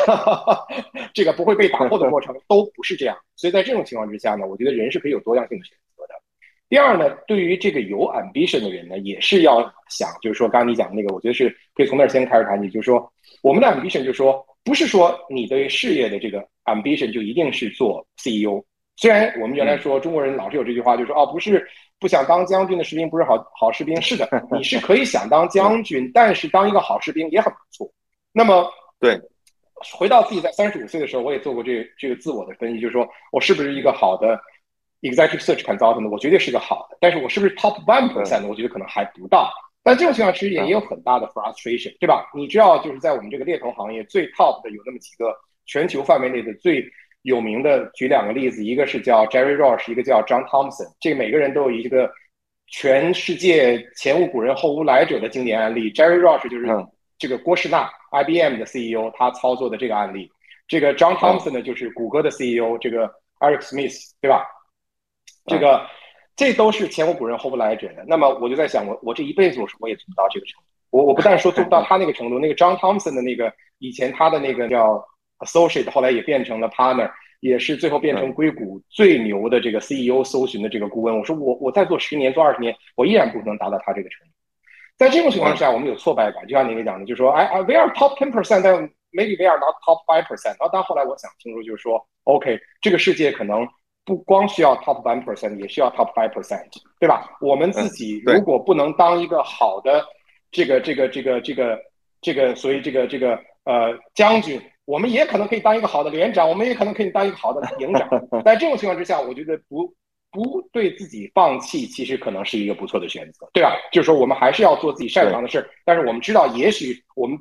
这个不会被打破的过程，都不是这样。所以在这种情况之下呢，我觉得人是可以有多样性的选择的。第二呢，对于这个有 ambition 的人呢，也是要想，就是说，刚刚你讲的那个，我觉得是可以从那儿先开始谈起，就是说，我们的 ambition 就是说。不是说你对事业的这个 ambition 就一定是做 CEO。虽然我们原来说中国人老是有这句话，就说哦，不是不想当将军的士兵不是好好士兵。是的，你是可以想当将军，但是当一个好士兵也很不错。那么，对，回到自己在三十五岁的时候，我也做过这这个自我的分析，就是说我是不是一个好的 executive search consultant？我绝对是个好的，但是我是不是 top one percent？我觉得可能还不到。但这种情况其实也也有很大的 frustration，对吧？你知道，就是在我们这个猎头行业最 top 的有那么几个全球范围内的最有名的，举两个例子，一个是叫 Jerry Roche，一个叫 John Thompson。这个每个人都有一个全世界前无古人后无来者的经典案例。Jerry Roche 就是这个郭士纳 IBM 的 CEO，他操作的这个案例。这个 John Thompson 呢，就是谷歌的 CEO，这个 Eric Smith，对吧？这个。这都是前无古人后无来者的。那么我就在想，我我这一辈子我我也做不到这个程度。我我不但说做不到他那个程度，那个 John Thompson 的那个以前他的那个叫 associate，后来也变成了 partner，也是最后变成硅谷最牛的这个 CEO 搜寻的这个顾问。我说我我再做十年做二十年，我依然不可能达到他这个程度。在这种情况下，我们有挫败感，就像您讲的，就是说，哎哎，we are top ten percent，但 maybe we are not top five percent。然后到后来我想清楚，就是说，OK，这个世界可能。不光需要 top one percent，也需要 top five percent，对吧？我们自己如果不能当一个好的这个这个这个这个这个，所以这个这个呃将军，我们也可能可以当一个好的连长，我们也可能可以当一个好的营长。在这种情况之下，我觉得不不对自己放弃，其实可能是一个不错的选择，对吧？就是说，我们还是要做自己擅长的事儿，但是我们知道，也许我们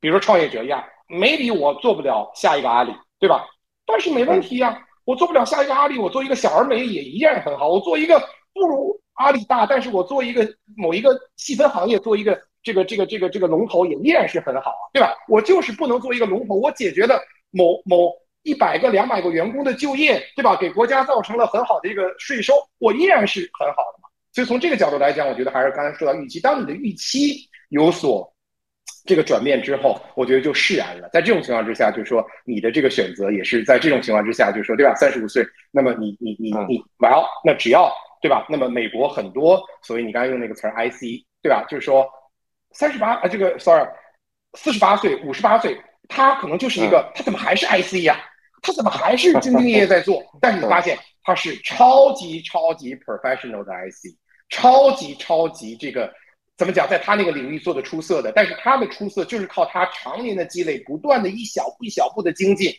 比如说创业者一样，maybe 我做不了下一个阿里，对吧？但是没问题呀。我做不了下一个阿里，我做一个小而美也一样很好。我做一个不如阿里大，但是我做一个某一个细分行业，做一个这个这个这个这个龙头也依然是很好啊，对吧？我就是不能做一个龙头，我解决了某某一百个两百个员工的就业，对吧？给国家造成了很好的一个税收，我依然是很好的嘛。所以从这个角度来讲，我觉得还是刚才说到预期，当你的预期有所。这个转变之后，我觉得就释然了。在这种情况之下，就是说你的这个选择也是在这种情况之下，就是说对吧？三十五岁，那么你你你你，well，那只要对吧？那么美国很多，所以你刚才用那个词儿 IC，对吧？就是说三十八啊，这个 sorry，四十八岁、五十八岁，他可能就是一个，他怎么还是 IC 呀？他怎么还是兢兢业业在做？但是你发现他是超级超级 professional 的 IC，超级超级这个。怎么讲，在他那个领域做的出色的，但是他的出色就是靠他常年的积累，不断的一小步一小步的精进。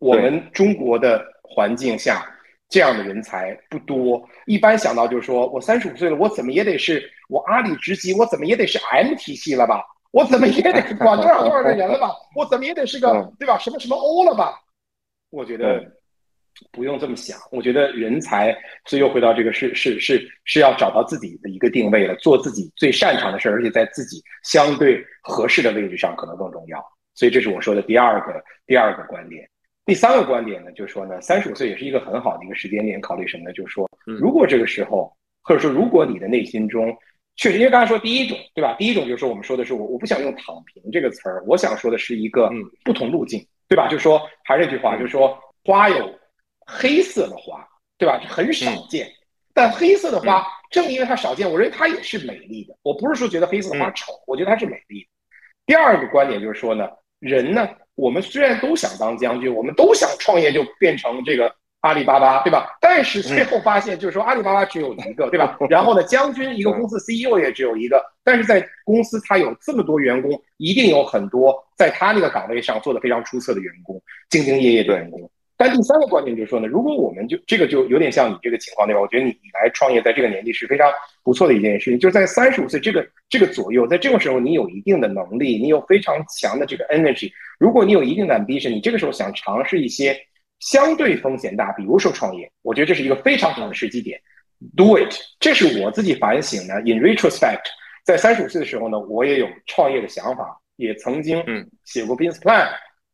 我们中国的环境下，这样的人才不多。一般想到就是说，我三十五岁了，我怎么也得是我阿里职级，我怎么也得是 M 体系了吧？我怎么也得管多少多少的人了吧？我怎么也得是个对吧？什么什么 O 了吧？我觉得。不用这么想，我觉得人才，所以又回到这个是是是是要找到自己的一个定位了，做自己最擅长的事儿，而且在自己相对合适的位置上可能更重要。所以这是我说的第二个第二个观点。第三个观点呢，就是说呢，三十五岁也是一个很好的一个时间点，考虑什么呢？就是说，如果这个时候，或者说如果你的内心中确实，因为刚才说第一种，对吧？第一种就是说我们说的是我我不想用躺平这个词儿，我想说的是一个不同路径，对吧？就是说还是那句话，就是说花有。黑色的花，对吧？很少见，但黑色的花正因为它少见，我认为它也是美丽的。我不是说觉得黑色的花丑，我觉得它是美丽的。第二个观点就是说呢，人呢，我们虽然都想当将军，我们都想创业就变成这个阿里巴巴，对吧？但是最后发现，就是说阿里巴巴只有一个，对吧？然后呢，将军一个公司 CEO 也只有一个，但是在公司他有这么多员工，一定有很多在他那个岗位上做的非常出色的员工，兢兢业业的员工。但第三个观点就是说呢，如果我们就这个就有点像你这个情况对吧？我觉得你你来创业在这个年纪是非常不错的一件事情，就是在三十五岁这个这个左右，在这个时候你有一定的能力，你有非常强的这个 energy，如果你有一定的 ambition，你这个时候想尝试一些相对风险大，比如说创业，我觉得这是一个非常好的时机点，do it。这是我自己反省的，in retrospect，在三十五岁的时候呢，我也有创业的想法，也曾经嗯写过 business plan，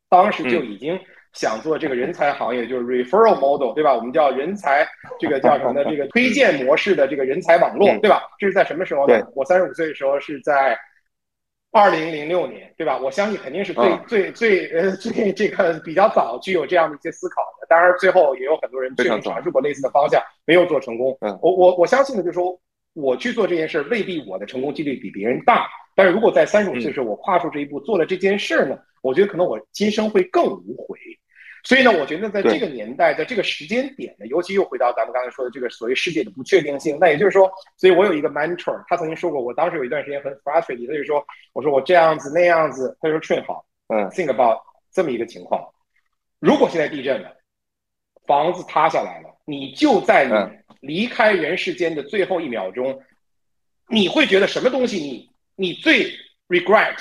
当时就已经。想做这个人才行业，就是 referral model，对吧？我们叫人才，这个叫什么呢？这个推荐模式的这个人才网络，对吧？这是在什么时候呢？我三十五岁的时候是在二零零六年，对吧？我相信肯定是最最最呃最这个比较早具有这样的一些思考的。当然，最后也有很多人去尝试过类似的方向，没有做成功。我我我相信呢，就是说我去做这件事，未必我的成功几率比别人大。但是如果在三十五岁的时候我跨出这一步做了这件事呢，我觉得可能我今生会更无悔。所以呢，我觉得在这个年代，在这个时间点呢，尤其又回到咱们刚才说的这个所谓世界的不确定性。那也就是说，所以我有一个 mentor，他曾经说过，我当时有一段时间很 frustrated，他就说，我说我这样子那样子，他说 Train 好，嗯，think about 这么一个情况，如果现在地震了，房子塌下来了，你就在你离开人世间的最后一秒钟，你会觉得什么东西你你最 regret？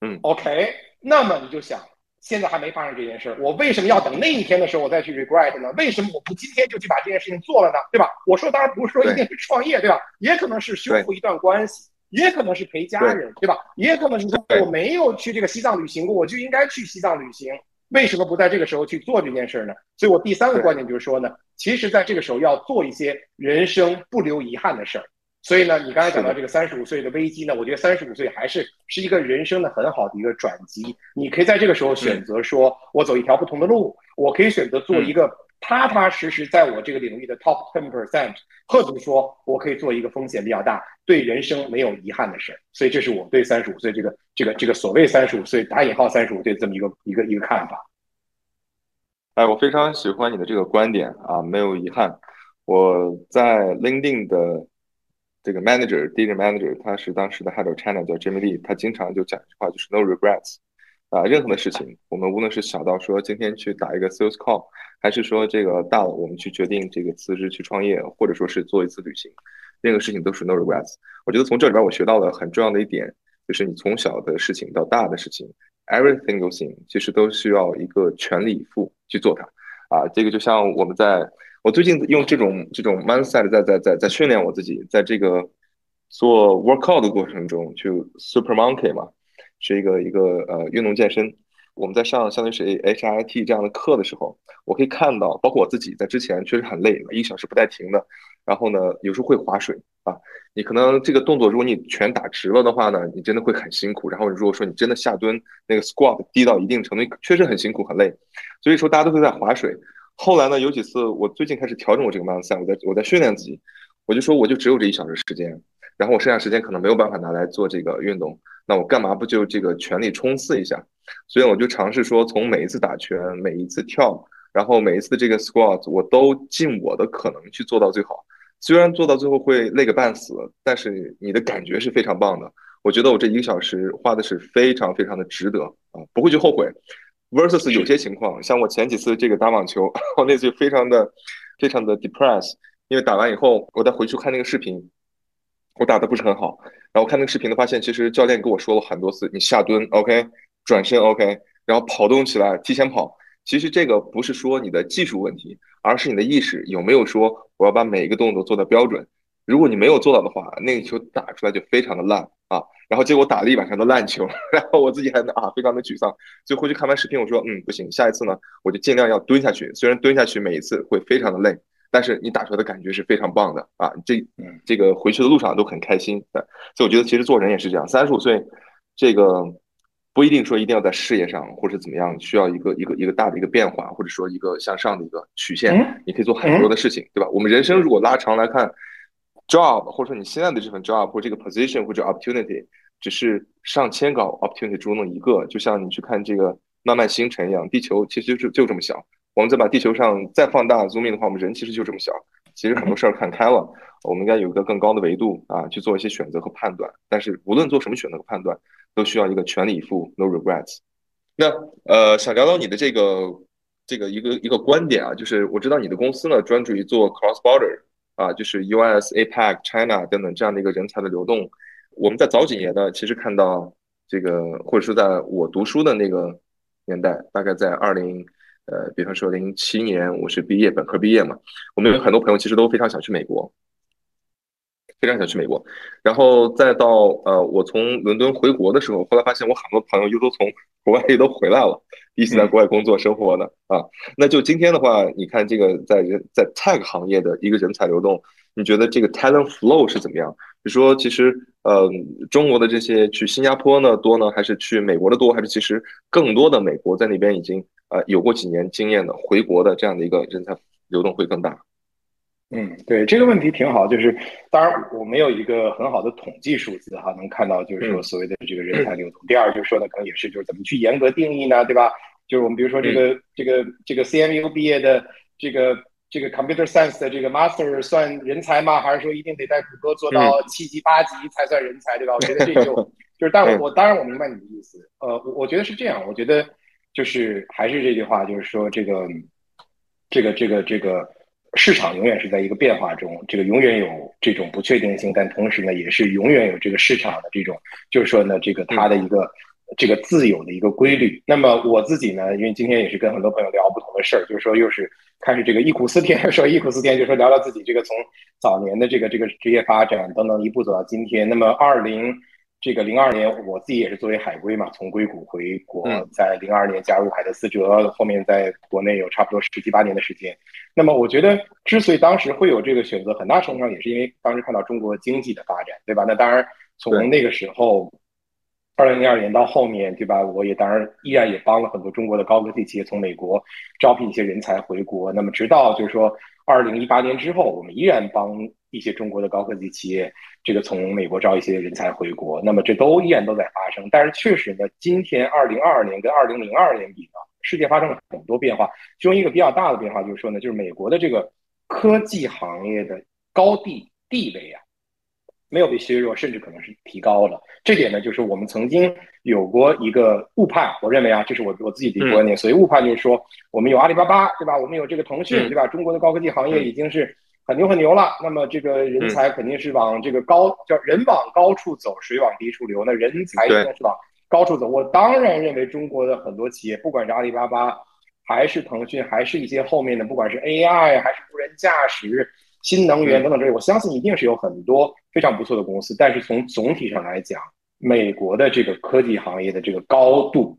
嗯，OK，那么你就想。现在还没发生这件事，我为什么要等那一天的时候我再去 regret 呢？为什么我不今天就去把这件事情做了呢？对吧？我说当然不是说一定是创业，对吧？也可能是修复一段关系，也可能是陪家人，对吧？也可能是说我没有去这个西藏旅行过，我就应该去西藏旅行。为什么不在这个时候去做这件事呢？所以我第三个观点就是说呢，其实在这个时候要做一些人生不留遗憾的事儿。所以呢，你刚才讲到这个三十五岁的危机呢，我觉得三十五岁还是是一个人生的很好的一个转机。你可以在这个时候选择说，我走一条不同的路，我可以选择做一个踏踏实实在我这个领域的 top ten percent，或者说，我可以做一个风险比较大、对人生没有遗憾的事儿。所以，这是我对三十五岁这个这个这个所谓三十五岁打引号三十五岁这么一个一个一个看法。哎，我非常喜欢你的这个观点啊，没有遗憾。我在 LinkedIn 的。这个 manager，第一个 manager，他是当时的 head of China，叫 Jimmy Lee，他经常就讲一句话，就是 no regrets，啊，任何的事情，我们无论是小到说今天去打一个 sales call，还是说这个大了我们去决定这个辞职去创业，或者说是做一次旅行，任何事情都是 no regrets。我觉得从这里边我学到了很重要的一点，就是你从小的事情到大的事情，everything you thing，其实都需要一个全力以赴去做它，啊，这个就像我们在。我最近用这种这种 mindset 在在在在训练我自己，在这个做 workout 的过程中，就 super monkey 嘛，是一个一个呃运动健身。我们在上相当于是 HIT 这样的课的时候，我可以看到，包括我自己在之前确实很累，一个小时不带停的。然后呢，有时候会划水啊。你可能这个动作，如果你全打直了的话呢，你真的会很辛苦。然后如果说你真的下蹲，那个 squat 低到一定程度，确实很辛苦很累。所以说大家都会在划水。后来呢，有几次我最近开始调整我这个 mindset，我在我在训练自己，我就说我就只有这一小时时间，然后我剩下时间可能没有办法拿来做这个运动，那我干嘛不就这个全力冲刺一下？所以我就尝试说，从每一次打拳、每一次跳，然后每一次这个 squat，我都尽我的可能去做到最好。虽然做到最后会累个半死，但是你的感觉是非常棒的。我觉得我这一个小时花的是非常非常的值得啊，不会去后悔。Versus 有些情况，像我前几次这个打网球，我那次非常的非常的 depress，因为打完以后，我再回去看那个视频，我打的不是很好。然后看那个视频呢，发现其实教练跟我说了很多次，你下蹲 OK，转身 OK，然后跑动起来，提前跑。其实这个不是说你的技术问题，而是你的意识有没有说我要把每一个动作做到标准。如果你没有做到的话，那个球打出来就非常的烂啊。然后结果打了一晚上的烂球，然后我自己还啊非常的沮丧。所以回去看完视频，我说嗯不行，下一次呢我就尽量要蹲下去。虽然蹲下去每一次会非常的累，但是你打出来的感觉是非常棒的啊。这这个回去的路上都很开心的。所以我觉得其实做人也是这样，三十五岁这个不一定说一定要在事业上或者怎么样，需要一个一个一个大的一个变化，或者说一个向上的一个曲线，你可以做很多的事情，对吧？我们人生如果拉长来看。job 或者说你现在的这份 job 或这个 position 或者 opportunity 只是上千个 opportunity 中的一个，就像你去看这个漫漫星辰一样，地球其实就就这么小。我们再把地球上再放大 zoom in 的话，我们人其实就这么小。其实很多事儿看开了，我们应该有一个更高的维度啊，去做一些选择和判断。但是无论做什么选择和判断，都需要一个全力以赴，no regrets。那呃，想聊聊你的这个这个一个一个观点啊，就是我知道你的公司呢专注于做 cross border 啊，就是 US、APAC、China 等等这样的一个人才的流动。我们在早几年呢，其实看到这个，或者说在我读书的那个年代，大概在二零。呃，比方说零七年我是毕业本科毕业嘛，我们有很多朋友其实都非常想去美国，非常想去美国，然后再到呃，我从伦敦回国的时候，后来发现我很多朋友又都从国外又都回来了，一起在国外工作生活的啊。那就今天的话，你看这个在人在 tech 行业的一个人才流动，你觉得这个 talent flow 是怎么样？比如说，其实呃，中国的这些去新加坡呢多呢，还是去美国的多，还是其实更多的美国在那边已经。呃，有过几年经验的回国的这样的一个人才流动会更大。嗯，对这个问题挺好，就是当然我没有一个很好的统计数字哈，能看到就是说所谓的这个人才流动。第二就是说呢，可能也是就是怎么去严格定义呢，对吧？就是我们比如说这个这个这个 CMU 毕业的这个这个 Computer Science 的这个 Master 算人才吗？还是说一定得在谷歌做到七级八级才算人才，对吧？我觉得这就 就是，但我我当然我明白你的意思。呃，我我觉得是这样，我觉得。就是还是这句话，就是说这个，这个这个这个市场永远是在一个变化中，这个永远有这种不确定性，但同时呢，也是永远有这个市场的这种，就是说呢，这个它的一个这个自有的一个规律。那么我自己呢，因为今天也是跟很多朋友聊不同的事儿，就是说又是开始这个忆苦思甜，说忆苦思甜，就说聊聊自己这个从早年的这个这个职业发展等等一步走到今天。那么二零。这个零二年，我自己也是作为海归嘛，从硅谷回国，在零二年加入海德思哲，后面在国内有差不多十七八年的时间。那么，我觉得之所以当时会有这个选择，很大程度上也是因为当时看到中国经济的发展，对吧？那当然，从那个时候，二零零二年到后面，对吧？我也当然依然也帮了很多中国的高科技企业从美国招聘一些人才回国。那么，直到就是说二零一八年之后，我们依然帮。一些中国的高科技企业，这个从美国招一些人才回国，那么这都依然都在发生。但是确实呢，今天二零二二年跟二零零二年比呢，世界发生了很多变化。其中一个比较大的变化就是说呢，就是美国的这个科技行业的高地地位啊，没有被削弱，甚至可能是提高了。这点呢，就是我们曾经有过一个误判，我认为啊，这是我我自己的观点。所以误判就是说，我们有阿里巴巴，对吧？我们有这个腾讯，对吧？中国的高科技行业已经是。很牛很牛了，那么这个人才肯定是往这个高叫人往高处走，水往低处流。那人才应该是往高处走。我当然认为中国的很多企业，不管是阿里巴巴，还是腾讯，还是一些后面的，不管是 AI 还是无人驾驶、新能源等等这些，我相信一定是有很多非常不错的公司。但是从总体上来讲，美国的这个科技行业的这个高度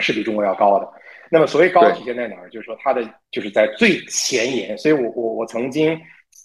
是比中国要高的。那么所谓高体现在哪儿？就是说它的就是在最前沿，所以我我我曾经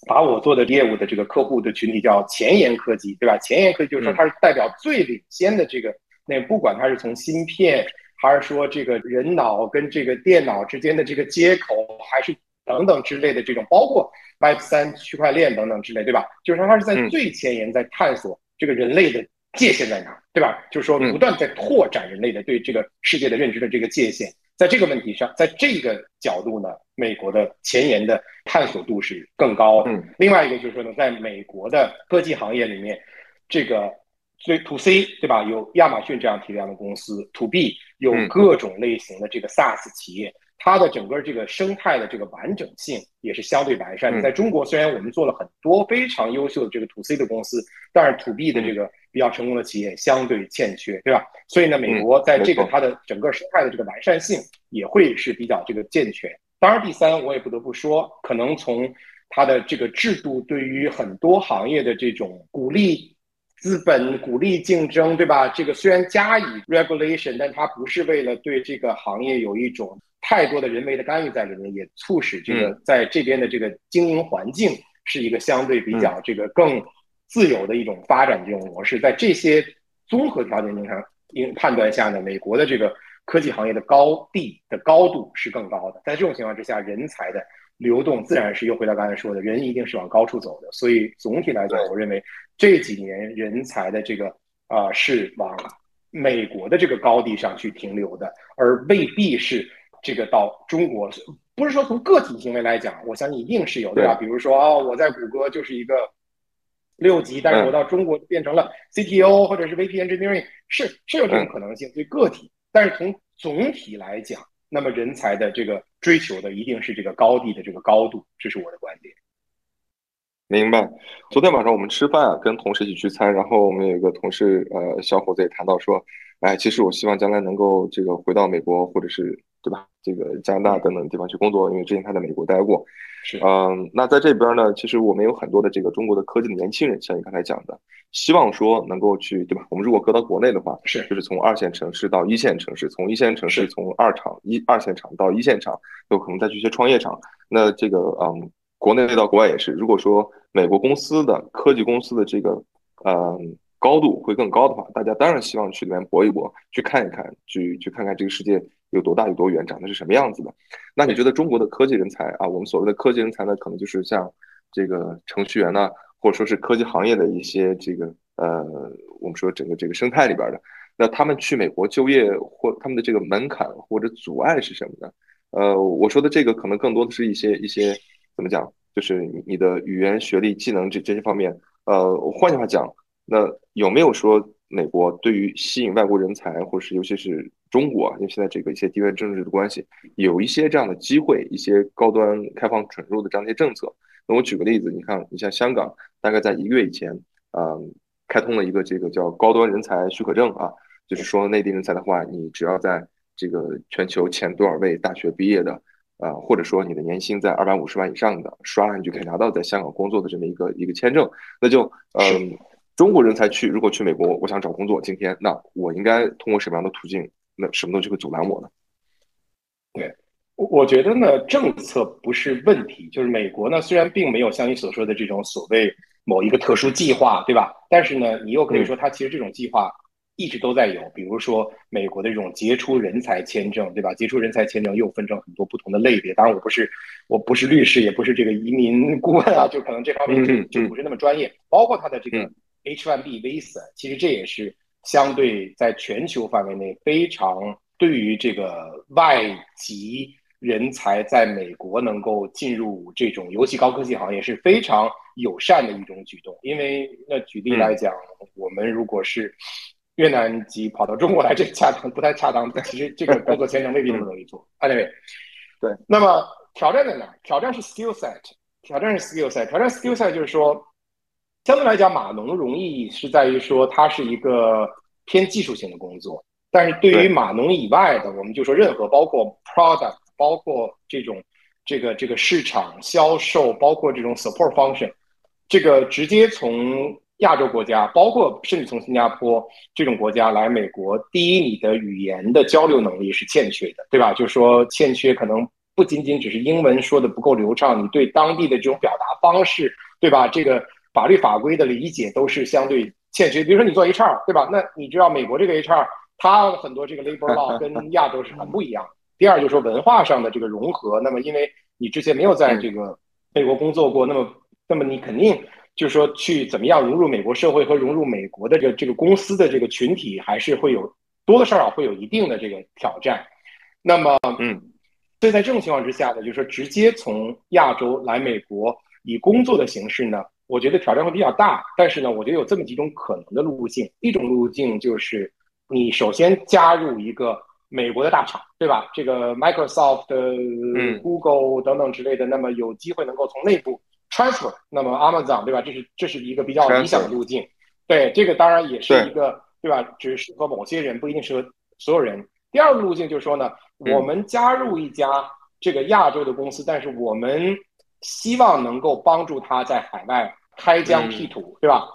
把我做的业务的这个客户的群体叫前沿科技，对吧？前沿科技就是说它是代表最领先的这个，那不管它是从芯片，还是说这个人脑跟这个电脑之间的这个接口，还是等等之类的这种，包括 Web 三区块链等等之类，对吧？就是说它是在最前沿，在探索这个人类的界限在哪儿，对吧？就是说不断在拓展人类的对这个世界的认知的这个界限。在这个问题上，在这个角度呢，美国的前沿的探索度是更高的。另外一个就是说呢，在美国的科技行业里面，这个所以 to C 对吧？有亚马逊这样体量的公司，to B 有各种类型的这个 SaaS 企业。它的整个这个生态的这个完整性也是相对完善的。在中国，虽然我们做了很多非常优秀的这个 to C 的公司，但是 to B 的这个比较成功的企业相对欠缺，对吧？所以呢，美国在这个它的整个生态的这个完善性也会是比较这个健全。当然，第三，我也不得不说，可能从它的这个制度对于很多行业的这种鼓励资本、鼓励竞争，对吧？这个虽然加以 regulation，但它不是为了对这个行业有一种。太多的人为的干预在里面，也促使这个在这边的这个经营环境是一个相对比较这个更自由的一种发展这种模式。在这些综合条件上，应判断下呢，美国的这个科技行业的高地的高度是更高的。在这种情况之下，人才的流动自然是又回到刚才说的，人一定是往高处走的。所以总体来讲，我认为这几年人才的这个啊是往美国的这个高地上去停留的，而未必是这个到中国。不是说从个体行为来讲，我相信一定是有，对吧？比如说哦，我在谷歌就是一个六级，但是我到中国变成了 CTO 或者是 VP Engineering，是是有这种可能性。对个体，但是从总体来讲，那么人才的这个追求的一定是这个高地的这个高度，这是我的观点。明白。昨天晚上我们吃饭啊，跟同事一起聚餐，然后我们有一个同事呃小伙子也谈到说，哎，其实我希望将来能够这个回到美国，或者是。对吧？这个加拿大等等地方去工作，因为之前他在美国待过。是，嗯，那在这边呢，其实我们有很多的这个中国的科技的年轻人，像你刚才讲的，希望说能够去，对吧？我们如果搁到国内的话，是，就是从二线城市到一线城市，从一线城市从二厂一二线厂到一线厂，有可能再去一些创业厂。那这个，嗯，国内到国外也是。如果说美国公司的科技公司的这个，嗯。高度会更高的话，大家当然希望去里面搏一搏，去看一看，去去看看这个世界有多大有多远，长得是什么样子的。那你觉得中国的科技人才啊，我们所谓的科技人才呢，可能就是像这个程序员呢，或者说是科技行业的一些这个呃，我们说整个这个生态里边的，那他们去美国就业或他们的这个门槛或者阻碍是什么呢？呃，我说的这个可能更多的是一些一些怎么讲，就是你的语言、学历、技能这这些方面。呃，换句话讲。那有没有说美国对于吸引外国人才，或者是尤其是中国，因为现在这个一些地缘政治的关系，有一些这样的机会，一些高端开放准入的这样一些政策？那我举个例子，你看，你像香港，大概在一个月以前，嗯，开通了一个这个叫高端人才许可证啊，就是说内地人才的话，你只要在这个全球前多少位大学毕业的，啊，或者说你的年薪在二百五十万以上的，刷了你就可以拿到在香港工作的这么一个一个签证，那就嗯。中国人才去，如果去美国，我想找工作，今天那我应该通过什么样的途径？那什么东西会阻拦我呢？对，我我觉得呢，政策不是问题。就是美国呢，虽然并没有像你所说的这种所谓某一个特殊计划，对吧？但是呢，你又可以说它其实这种计划一直都在有。比如说美国的这种杰出人才签证，对吧？杰出人才签证又分成很多不同的类别。当然，我不是我不是律师，也不是这个移民顾问啊，就可能这方面就就不是那么专业。包括它的这个。H1B visa，其实这也是相对在全球范围内非常对于这个外籍人才在美国能够进入这种尤其高科技行业是非常友善的一种举动。因为那举例来讲，我们如果是越南籍跑到中国来，这恰当不太恰当。其实这个工作签证未必那么容易做。Anyway，对。那么挑战在哪？挑战是 skill set，挑战是 skill set，挑战 skill set 就是说。相对来讲，码农容易是在于说它是一个偏技术性的工作，但是对于码农以外的，我们就说任何包括 product，包括这种这个这个市场销售，包括这种 support function，这个直接从亚洲国家，包括甚至从新加坡这种国家来美国，第一，你的语言的交流能力是欠缺的，对吧？就是说欠缺可能不仅仅只是英文说的不够流畅，你对当地的这种表达方式，对吧？这个。法律法规的理解都是相对欠缺，比如说你做 HR 对吧？那你知道美国这个 HR，它很多这个 labor law 跟 亚洲是很不一样。第二就是说文化上的这个融合，那么因为你之前没有在这个美国工作过，那么那么你肯定就是说去怎么样融入美国社会和融入美国的这个这个公司的这个群体，还是会有多多少少会有一定的这个挑战。那么嗯，所以在这种情况之下呢，就是说直接从亚洲来美国以工作的形式呢。我觉得挑战会比较大，但是呢，我觉得有这么几种可能的路径。一种路径就是，你首先加入一个美国的大厂，对吧？这个 Microsoft、Google 等等之类的，那么有机会能够从内部 transfer。那么 Amazon，对吧？这是这是一个比较理想的路径。对，这个当然也是一个，对吧？只适合某些人，不一定适合所有人。第二个路径就是说呢，我们加入一家这个亚洲的公司，但是我们希望能够帮助他在海外。开疆辟土，对吧？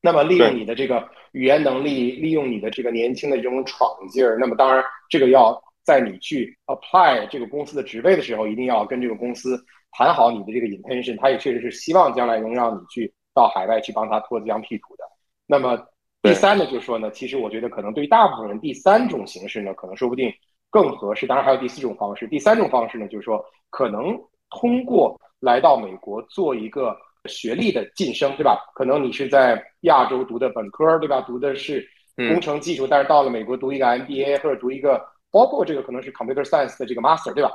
那么利用你的这个语言能力，利用你的这个年轻的这种闯劲儿，那么当然，这个要在你去 apply 这个公司的职位的时候，一定要跟这个公司谈好你的这个 intention。他也确实是希望将来能让你去到海外去帮他脱疆辟土的。那么第三呢，就是说呢，其实我觉得可能对于大部分人，第三种形式呢，可能说不定更合适。当然还有第四种方式，第三种方式呢，就是说可能通过来到美国做一个。学历的晋升，对吧？可能你是在亚洲读的本科，对吧？读的是工程技术，但是到了美国读一个 MBA 或者读一个，包括这个可能是 Computer Science 的这个 Master，对吧？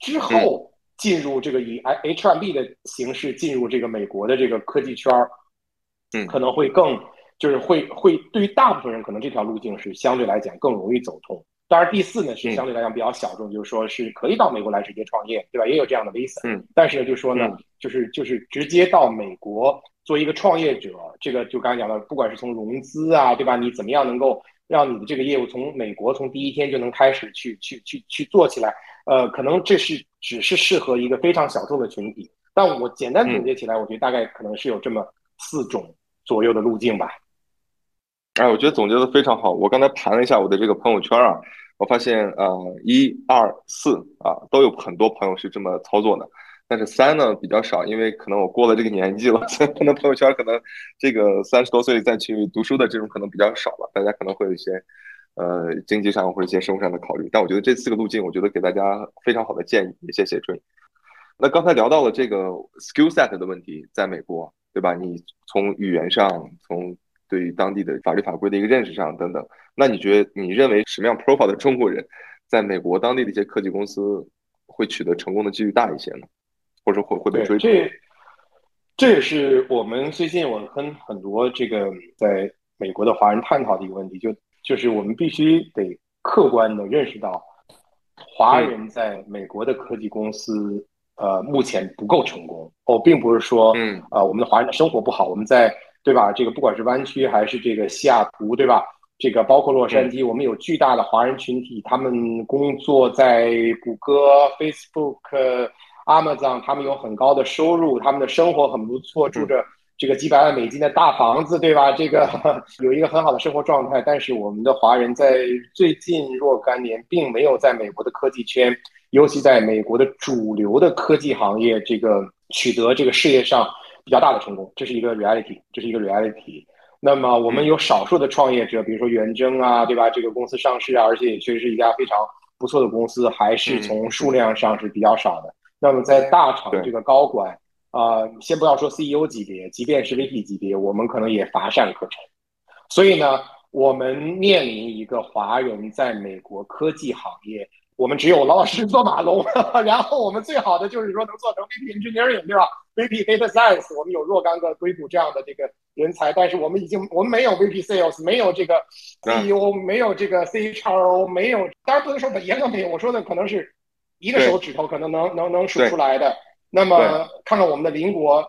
之后进入这个以 H1B 的形式进入这个美国的这个科技圈儿，嗯，可能会更就是会会对于大部分人可能这条路径是相对来讲更容易走通。当然，第四呢是相对来讲比较小众，就是说是可以到美国来直接创业，对吧？也有这样的 visa。嗯。但是呢，就说呢，就是就是直接到美国做一个创业者，这个就刚才讲的，不管是从融资啊，对吧？你怎么样能够让你的这个业务从美国从第一天就能开始去去去去做起来？呃，可能这是只是适合一个非常小众的群体。但我简单总结起来，我觉得大概可能是有这么四种左右的路径吧。哎，我觉得总结的非常好。我刚才盘了一下我的这个朋友圈啊，我发现呃，一二四啊，都有很多朋友是这么操作的。但是三呢比较少，因为可能我过了这个年纪了，所以可能朋友圈可能这个三十多岁再去读书的这种可能比较少了。大家可能会有一些呃经济上或者一些生活上的考虑。但我觉得这四个路径，我觉得给大家非常好的建议，也谢谢追。那刚才聊到了这个 skill set 的问题，在美国，对吧？你从语言上，从对于当地的法律法规的一个认识上等等，那你觉得你认为什么样 profile 的中国人，在美国当地的一些科技公司会取得成功的几率大一些呢？或者说会会被追？这这也是我们最近我跟很多这个在美国的华人探讨的一个问题，就就是我们必须得客观的认识到，华人在美国的科技公司呃目前不够成功。哦，并不是说嗯啊我们的华人的生活不好，我们在。对吧？这个不管是湾区还是这个西雅图，对吧？这个包括洛杉矶，我们有巨大的华人群体，他们工作在谷歌、Facebook、Amazon，他们有很高的收入，他们的生活很不错，住着这个几百万美金的大房子，对吧？这个 有一个很好的生活状态。但是我们的华人在最近若干年，并没有在美国的科技圈，尤其在美国的主流的科技行业，这个取得这个事业上。比较大的成功，这是一个 reality，这是一个 reality。那么我们有少数的创业者，比如说元征啊，对吧？这个公司上市啊，而且也确实是一家非常不错的公司，还是从数量上是比较少的。那么在大厂这个高管啊，先不要说 CEO 级别，即便是 VP 级别，我们可能也乏善可陈。所以呢，我们面临一个华人在美国科技行业。我们只有老老实实做马龙，然后我们最好的就是说能做成 VP Engineering，对吧？VP Data Science，我们有若干个硅谷这样的这个人才，但是我们已经我们没有 VP Sales，没有这个 CEO，没有这个 CHRO，没有，当然不能说严格没有，我说的可能是一个手指头可能能能能数出来的。那么看看我们的邻国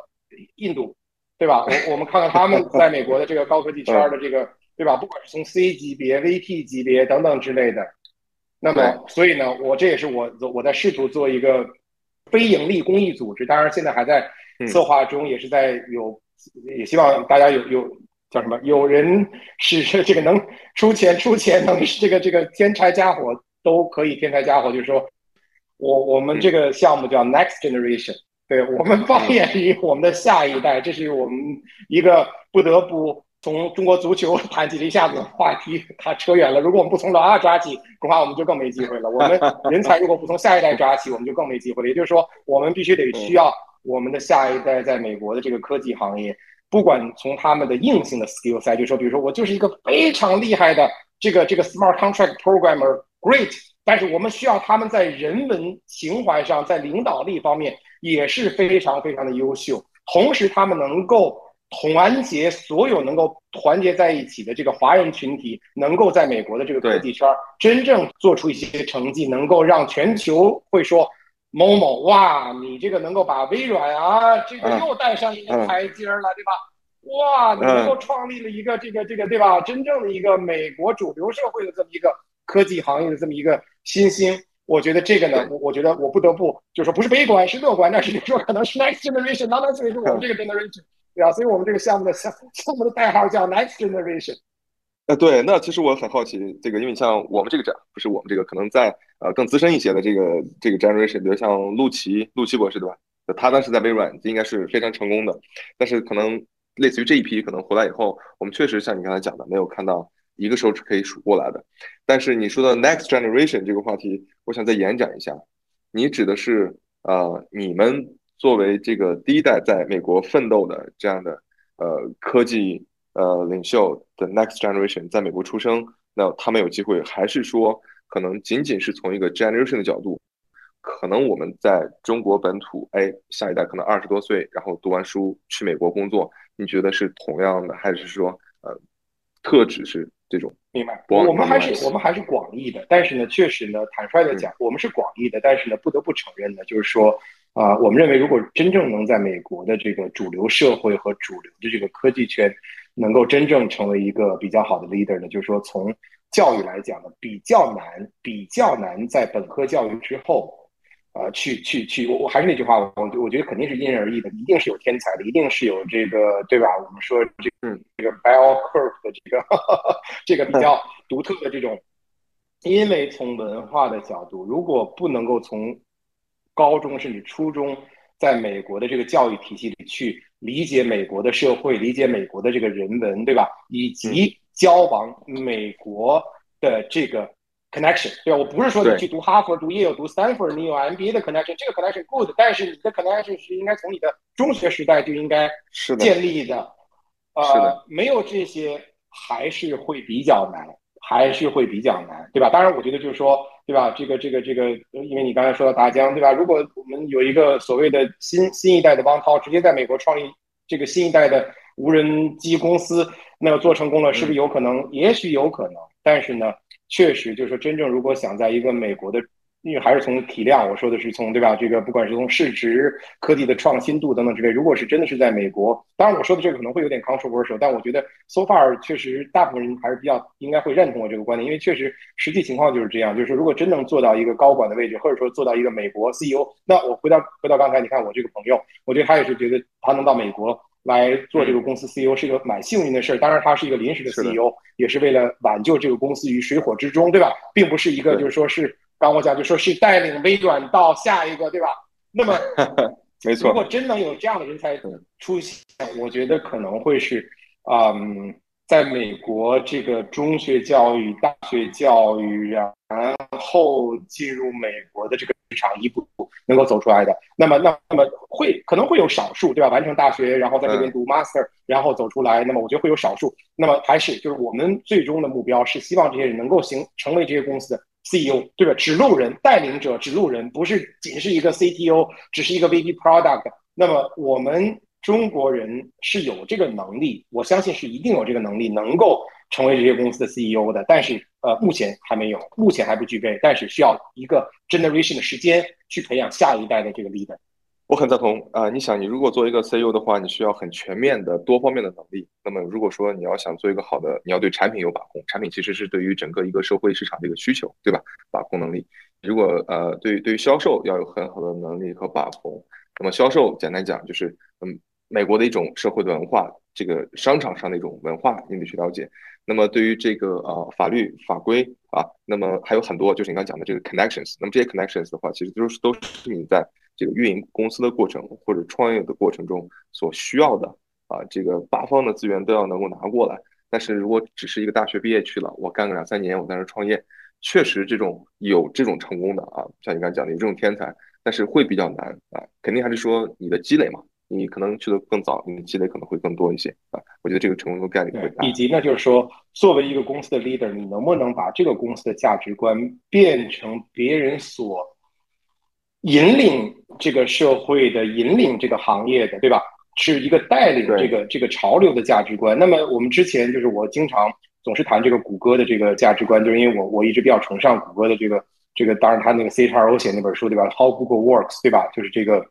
印度，对吧？我我们看看他们 在美国的这个高科技圈的这个，对吧？不管是从 C 级别、VP 级别等等之类的。那么，所以呢，我这也是我我在试图做一个非盈利公益组织，当然现在还在策划中，也是在有，也希望大家有有叫什么，有人是这个能出钱出钱，能这个这个添柴加火都可以添柴加火，就是说我我们这个项目叫 Next Generation，对我们放眼于我们的下一代，这是我们一个不得不。从中国足球谈起了一下子话题，他扯远了。如果我们不从老二抓起，恐怕我们就更没机会了。我们人才如果不从下一代抓起，我们就更没机会了。也就是说，我们必须得需要我们的下一代在美国的这个科技行业，不管从他们的硬性的 skill set，就说，比如说我就是一个非常厉害的这个这个 smart contract programmer，great。但是我们需要他们在人文情怀上，在领导力方面也是非常非常的优秀，同时他们能够。团结所有能够团结在一起的这个华人群体，能够在美国的这个科技圈真正做出一些成绩，能够让全球会说某某哇，你这个能够把微软啊，这个又带上一个台阶了，对吧？哇，你能够创立了一个这个这个对吧？真正的一个美国主流社会的这么一个科技行业的这么一个新星，我觉得这个呢，我我觉得我不得不就说不是悲观，是乐观，但是就说可能是 next generation，当然这也是我们这个 generation。对啊，所以我们这个项目的项项目的代号叫 Next Generation。呃，对，那其实我很好奇，这个因为像我们这个展，不是我们这个，可能在呃更资深一些的这个这个 Generation，比如像陆琪，陆琪博士，对吧？他当时在微软应该是非常成功的，但是可能类似于这一批，可能回来以后，我们确实像你刚才讲的，没有看到一个手指可以数过来的。但是你说的 Next Generation 这个话题，我想再延展一下，你指的是呃你们。作为这个第一代在美国奋斗的这样的呃科技呃领袖的 next generation 在美国出生，那他们有机会，还是说可能仅仅是从一个 generation 的角度，可能我们在中国本土，哎，下一代可能二十多岁，然后读完书去美国工作，你觉得是同样的，还是说呃特指是这种？明白，我们还是我们还是广义的，但是呢，确实呢，坦率的讲，我们是广义的，但是呢，不得不承认呢，就是说。啊，我们认为，如果真正能在美国的这个主流社会和主流的这个科技圈，能够真正成为一个比较好的 leader 呢，就是说从教育来讲呢，比较难，比较难在本科教育之后，呃，去去去，我我还是那句话，我我觉得肯定是因人而异的，一定是有天才的，一定是有这个，对吧？我们说这个，这个 bell curve 的这个 这个比较独特的这种，因为从文化的角度，如果不能够从高中甚至初中，在美国的这个教育体系里去理解美国的社会，理解美国的这个人文，对吧？以及交往美国的这个 connection，对吧？我不是说你去读哈佛、读耶鲁、读 Stanford，你有 MBA 的 connection，这个 connection good，但是你的 connection 是应该从你的中学时代就应该建立的。呃，没有这些还是会比较难，还是会比较难，对吧？当然，我觉得就是说。对吧？这个这个这个，因为你刚才说到大疆，对吧？如果我们有一个所谓的新新一代的汪涛，直接在美国创立这个新一代的无人机公司，那么做成功了，是不是有可能？也许有可能，但是呢，确实就是说，真正如果想在一个美国的。因为还是从体量，我说的是从对吧？这个不管是从市值、科技的创新度等等之类，如果是真的是在美国，当然我说的这个可能会有点 controversial，但我觉得 so far 确实大部分人还是比较应该会认同我这个观点，因为确实实际情况就是这样，就是说如果真能做到一个高管的位置，或者说做到一个美国 CEO，那我回到回到刚才，你看我这个朋友，我觉得他也是觉得他能到美国来做这个公司 CEO 是一个蛮幸运的事儿。当然他是一个临时的 CEO，也是为了挽救这个公司于水火之中，对吧？并不是一个就是说是。刚我讲就说是带领微软到下一个，对吧？那么，没错。如果真能有这样的人才出现，我觉得可能会是，嗯，在美国这个中学教育、大学教育，然后进入美国的这个市场，一步步能够走出来的。那么，那那么会可能会有少数，对吧？完成大学，然后在这边读 master，然后走出来。那么，我觉得会有少数。那么，还是就是我们最终的目标是希望这些人能够行成为这些公司的。CEO 对吧？指路人、带领者、指路人，不是仅是一个 CTO，只是一个 VP Product。那么我们中国人是有这个能力，我相信是一定有这个能力，能够成为这些公司的 CEO 的。但是呃，目前还没有，目前还不具备，但是需要一个 generation 的时间去培养下一代的这个 leader。我很赞同啊！你想，你如果做一个 CEO 的话，你需要很全面的多方面的能力。那么，如果说你要想做一个好的，你要对产品有把控，产品其实是对于整个一个社会市场的一个需求，对吧？把控能力。如果呃，对于对于销售要有很好的能力和把控。那么，销售简单讲就是，嗯，美国的一种社会的文化，这个商场上的一种文化，你得去了解。那么，对于这个呃法律法规啊，那么还有很多，就是你刚讲的这个 connections。那么这些 connections 的话，其实都是都是你在。这个运营公司的过程或者创业的过程中所需要的啊，这个八方的资源都要能够拿过来。但是如果只是一个大学毕业去了，我干个两三年，我在那创业，确实这种有这种成功的啊，像你刚才讲的有这种天才，但是会比较难啊。肯定还是说你的积累嘛，你可能去的更早，你的积累可能会更多一些啊。我觉得这个成功的概率会大。以及呢，就是说，作为一个公司的 leader，你能不能把这个公司的价值观变成别人所引领？这个社会的引领，这个行业的，对吧？是一个带领这个这个潮流的价值观。那么我们之前就是我经常总是谈这个谷歌的这个价值观，就是因为我我一直比较崇尚谷歌的这个这个，当然他那个 C H R O 写那本书，对吧？How Google Works，对吧？就是这个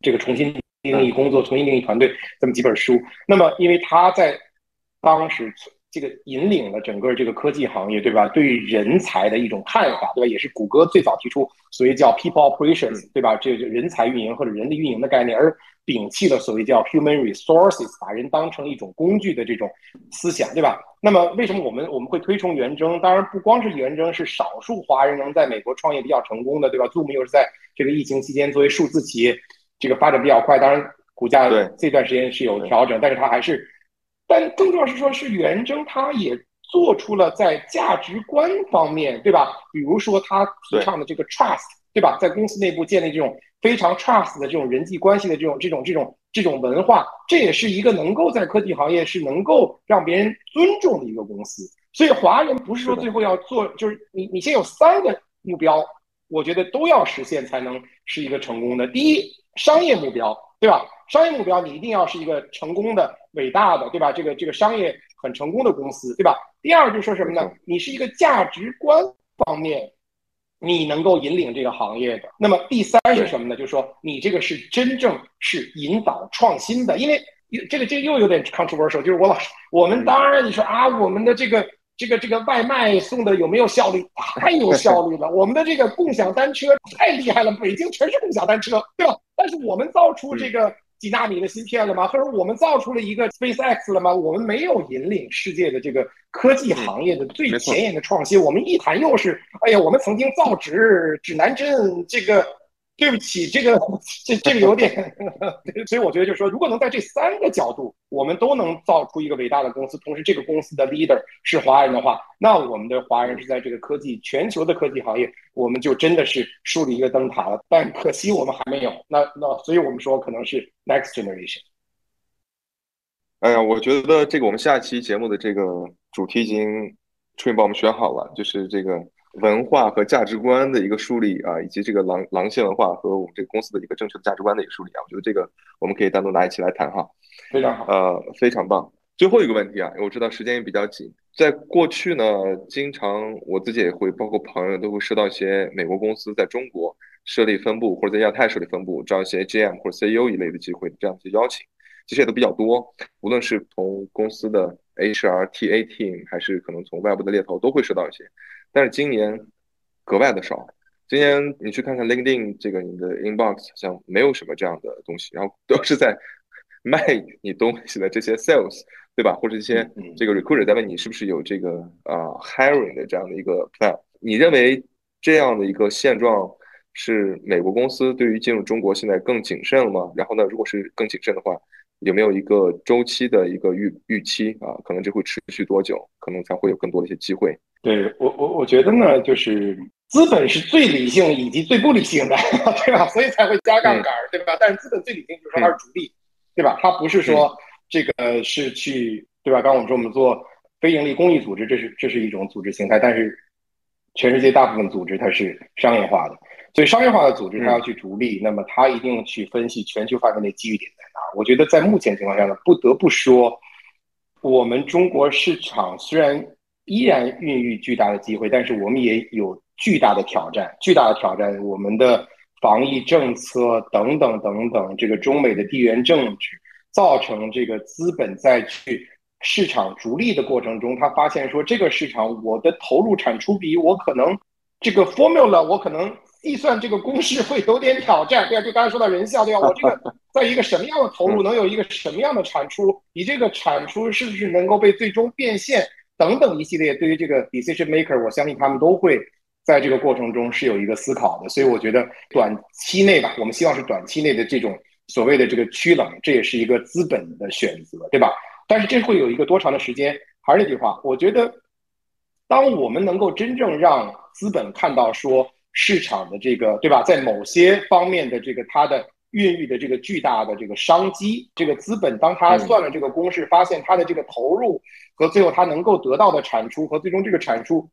这个重新定义工作，重新定义团队这么几本书。那么因为他在当时。这个引领了整个这个科技行业，对吧？对于人才的一种看法，对吧？也是谷歌最早提出所谓叫 people operations，对吧？这个人才运营或者人力运营的概念，而摒弃了所谓叫 human resources，把人当成一种工具的这种思想，对吧？那么为什么我们我们会推崇元征？当然不光是元征，是少数华人能在美国创业比较成功的，对吧？Zoom 又是在这个疫情期间作为数字企业，这个发展比较快，当然股价这段时间是有调整，但是它还是。但更重要是说，是元征他也做出了在价值观方面，对吧？比如说他提倡的这个 trust，对吧？在公司内部建立这种非常 trust 的这种人际关系的这种这种这种这种文化，这也是一个能够在科技行业是能够让别人尊重的一个公司。所以华人不是说最后要做，就是你你先有三个目标，我觉得都要实现才能是一个成功的。第一，商业目标，对吧？商业目标你一定要是一个成功的、伟大的，对吧？这个这个商业很成功的公司，对吧？第二就是说什么呢？你是一个价值观方面，你能够引领这个行业的。那么第三是什么呢？就是说你这个是真正是引导创新的。因为这个这又有点 controversial，就是我老师，我们当然你说啊，我们的这个这个这个外卖送的有没有效率？太有效率了。我们的这个共享单车太厉害了，北京全是共享单车，对吧？但是我们造出这个。几纳米的芯片了吗？或者我们造出了一个 SpaceX 了吗？我们没有引领世界的这个科技行业的最前沿的创新。我们一谈又是，哎呀，我们曾经造纸、指南针，这个。对不起，这个 这这个有点，所以我觉得就是说，如果能在这三个角度，我们都能造出一个伟大的公司，同时这个公司的 leader 是华人的话，那我们的华人是在这个科技全球的科技行业，我们就真的是树立一个灯塔了。但可惜我们还没有，那那所以我们说可能是 next generation。哎呀，我觉得这个我们下期节目的这个主题已经春帮我们选好了，就是这个。文化和价值观的一个梳理啊，以及这个狼狼性文化和我们这个公司的一个正确的价值观的一个梳理啊，我觉得这个我们可以单独拿一起来谈哈。非常好，呃，非常棒。最后一个问题啊，我知道时间也比较紧，在过去呢，经常我自己也会，包括朋友都会收到一些美国公司在中国设立分部，或者在亚太设立分部，招一些 GM 或者 CEO 一类的机会，这样一些邀请，其实也都比较多。无论是从公司的 HR、TA team，还是可能从外部的猎头，都会收到一些。但是今年格外的少。今年你去看看 LinkedIn 这个你的 inbox，好像没有什么这样的东西，然后都是在卖你东西的这些 sales，对吧？或者一些这个 recruiter 在问你是不是有这个啊 hiring 的这样的一个 plan。你认为这样的一个现状是美国公司对于进入中国现在更谨慎了吗？然后呢，如果是更谨慎的话，有没有一个周期的一个预预期啊？可能这会持续多久？可能才会有更多的一些机会？对我，我我觉得呢，就是资本是最理性以及最不理性的，对吧？所以才会加杠杆，对吧？但是资本最理性就是说它是逐利，对吧？它不是说这个是去，对吧？刚刚我们说我们做非盈利公益组织，这是这是一种组织形态，但是全世界大部分组织它是商业化的，所以商业化的组织它要去逐利，那么它一定去分析全球范围内机遇点在哪。我觉得在目前情况下呢，不得不说，我们中国市场虽然。依然孕育巨大的机会，但是我们也有巨大的挑战。巨大的挑战，我们的防疫政策等等等等，这个中美的地缘政治，造成这个资本在去市场逐利的过程中，他发现说，这个市场我的投入产出比，我可能这个 formula 我可能计算这个公式会有点挑战。对啊，就刚才说到人效，对吧？我这个 在一个什么样的投入能有一个什么样的产出？你这个产出是不是能够被最终变现？等等一系列，对于这个 decision maker，我相信他们都会在这个过程中是有一个思考的。所以我觉得短期内吧，我们希望是短期内的这种所谓的这个趋冷，这也是一个资本的选择，对吧？但是这会有一个多长的时间？还是那句话，我觉得，当我们能够真正让资本看到说市场的这个，对吧，在某些方面的这个它的。孕育的这个巨大的这个商机，这个资本，当他算了这个公式，发现他的这个投入和最后他能够得到的产出和最终这个产出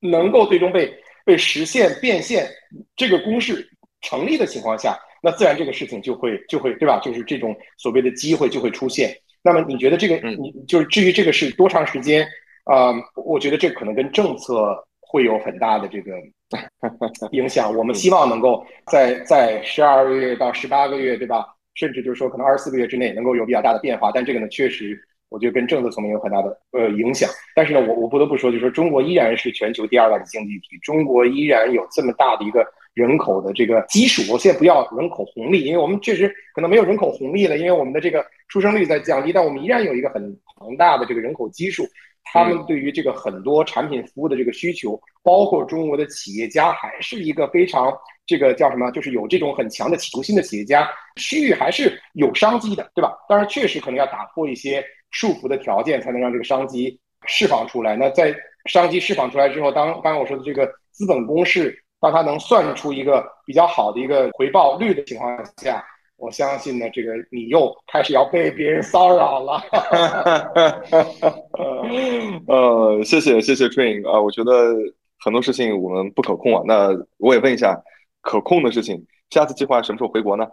能够最终被被实现变现，这个公式成立的情况下，那自然这个事情就会就会对吧？就是这种所谓的机会就会出现。那么你觉得这个你就是至于这个是多长时间啊？我觉得这可能跟政策会有很大的这个。影响我们希望能够在在十二个月到十八个月，对吧？甚至就是说可能二十四个月之内能够有比较大的变化。但这个呢，确实我觉得跟政策层面有很大的呃影响。但是呢，我我不得不说，就是说中国依然是全球第二大的经济体，中国依然有这么大的一个人口的这个基数。我现在不要人口红利，因为我们确实可能没有人口红利了，因为我们的这个出生率在降低，但我们依然有一个很庞大的这个人口基数。他们对于这个很多产品服务的这个需求，包括中国的企业家，还是一个非常这个叫什么？就是有这种很强的企图心的企业家，区域还是有商机的，对吧？当然，确实可能要打破一些束缚的条件，才能让这个商机释放出来。那在商机释放出来之后，当刚才我说的这个资本公式当它能算出一个比较好的一个回报率的情况下，我相信呢，这个你又开始要被别人骚扰了。呃，谢谢谢谢 Train 啊，我觉得很多事情我们不可控啊。那我也问一下，可控的事情，下次计划什么时候回国呢？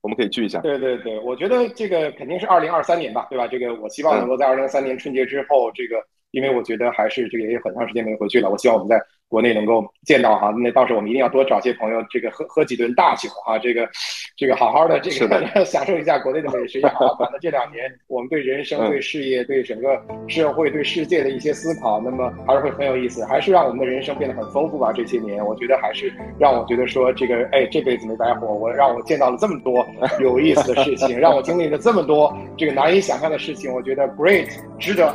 我们可以聚一下。对对对，我觉得这个肯定是二零二三年吧，对吧？这个我希望能够在二零二三年春节之后，这个因为我觉得还是这个也有很长时间没回去了，我希望我们在。国内能够见到哈，那到时候我们一定要多找些朋友，这个喝喝几顿大酒哈，这个这个好好的这个 享受一下国内的美食也好。反正这两年我们对人生、对事业、对整个社会、对世界的一些思考，那么还是会很有意思，还是让我们的人生变得很丰富吧。这些年，我觉得还是让我觉得说这个哎，这辈子没白活，我让我见到了这么多有意思的事情，让我经历了这么多这个难以想象的事情，我觉得 great 值得。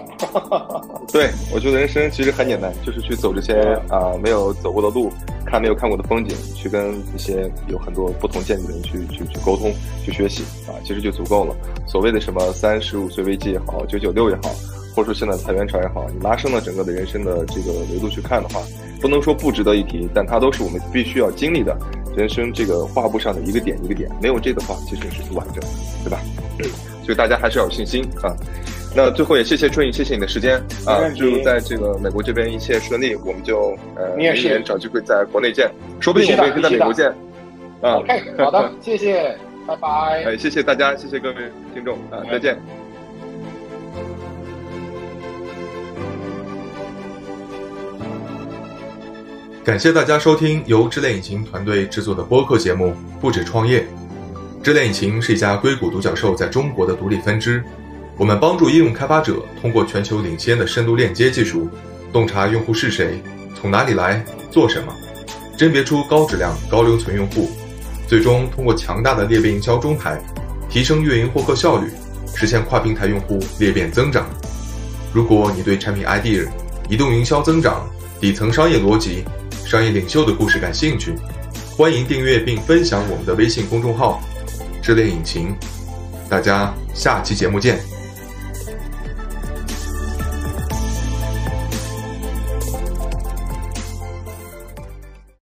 对，我觉得人生其实很简单，就是去走这些啊。啊，没有走过的路，看没有看过的风景，去跟一些有很多不同见解的人去去去沟通，去学习啊，其实就足够了。所谓的什么三十五岁危机也好，九九六也好，或者说现在裁员潮也好，你拉升了整个的人生的这个维度去看的话，不能说不值得一提，但它都是我们必须要经历的人生这个画布上的一个点一个点，没有这的话，其实是不完整的，对吧？所以大家还是要有信心啊。那最后也谢谢春雨，谢谢你的时间啊！祝在这个美国这边一切顺利，我们就呃明年找机会在国内见，说不定我们也可以在美国见。啊，OK，好的，谢谢，拜拜。哎，谢谢大家，谢谢各位听众啊，再见。感谢大家收听由智联引擎团队制作的播客节目《不止创业》。智联引擎是一家硅谷独角兽在中国的独立分支。我们帮助应用开发者通过全球领先的深度链接技术，洞察用户是谁、从哪里来、做什么，甄别出高质量、高留存用户，最终通过强大的裂变营销中台，提升运营获客效率，实现跨平台用户裂变增长。如果你对产品 idea、移动营销增长、底层商业逻辑、商业领袖的故事感兴趣，欢迎订阅并分享我们的微信公众号“智链引擎”。大家下期节目见。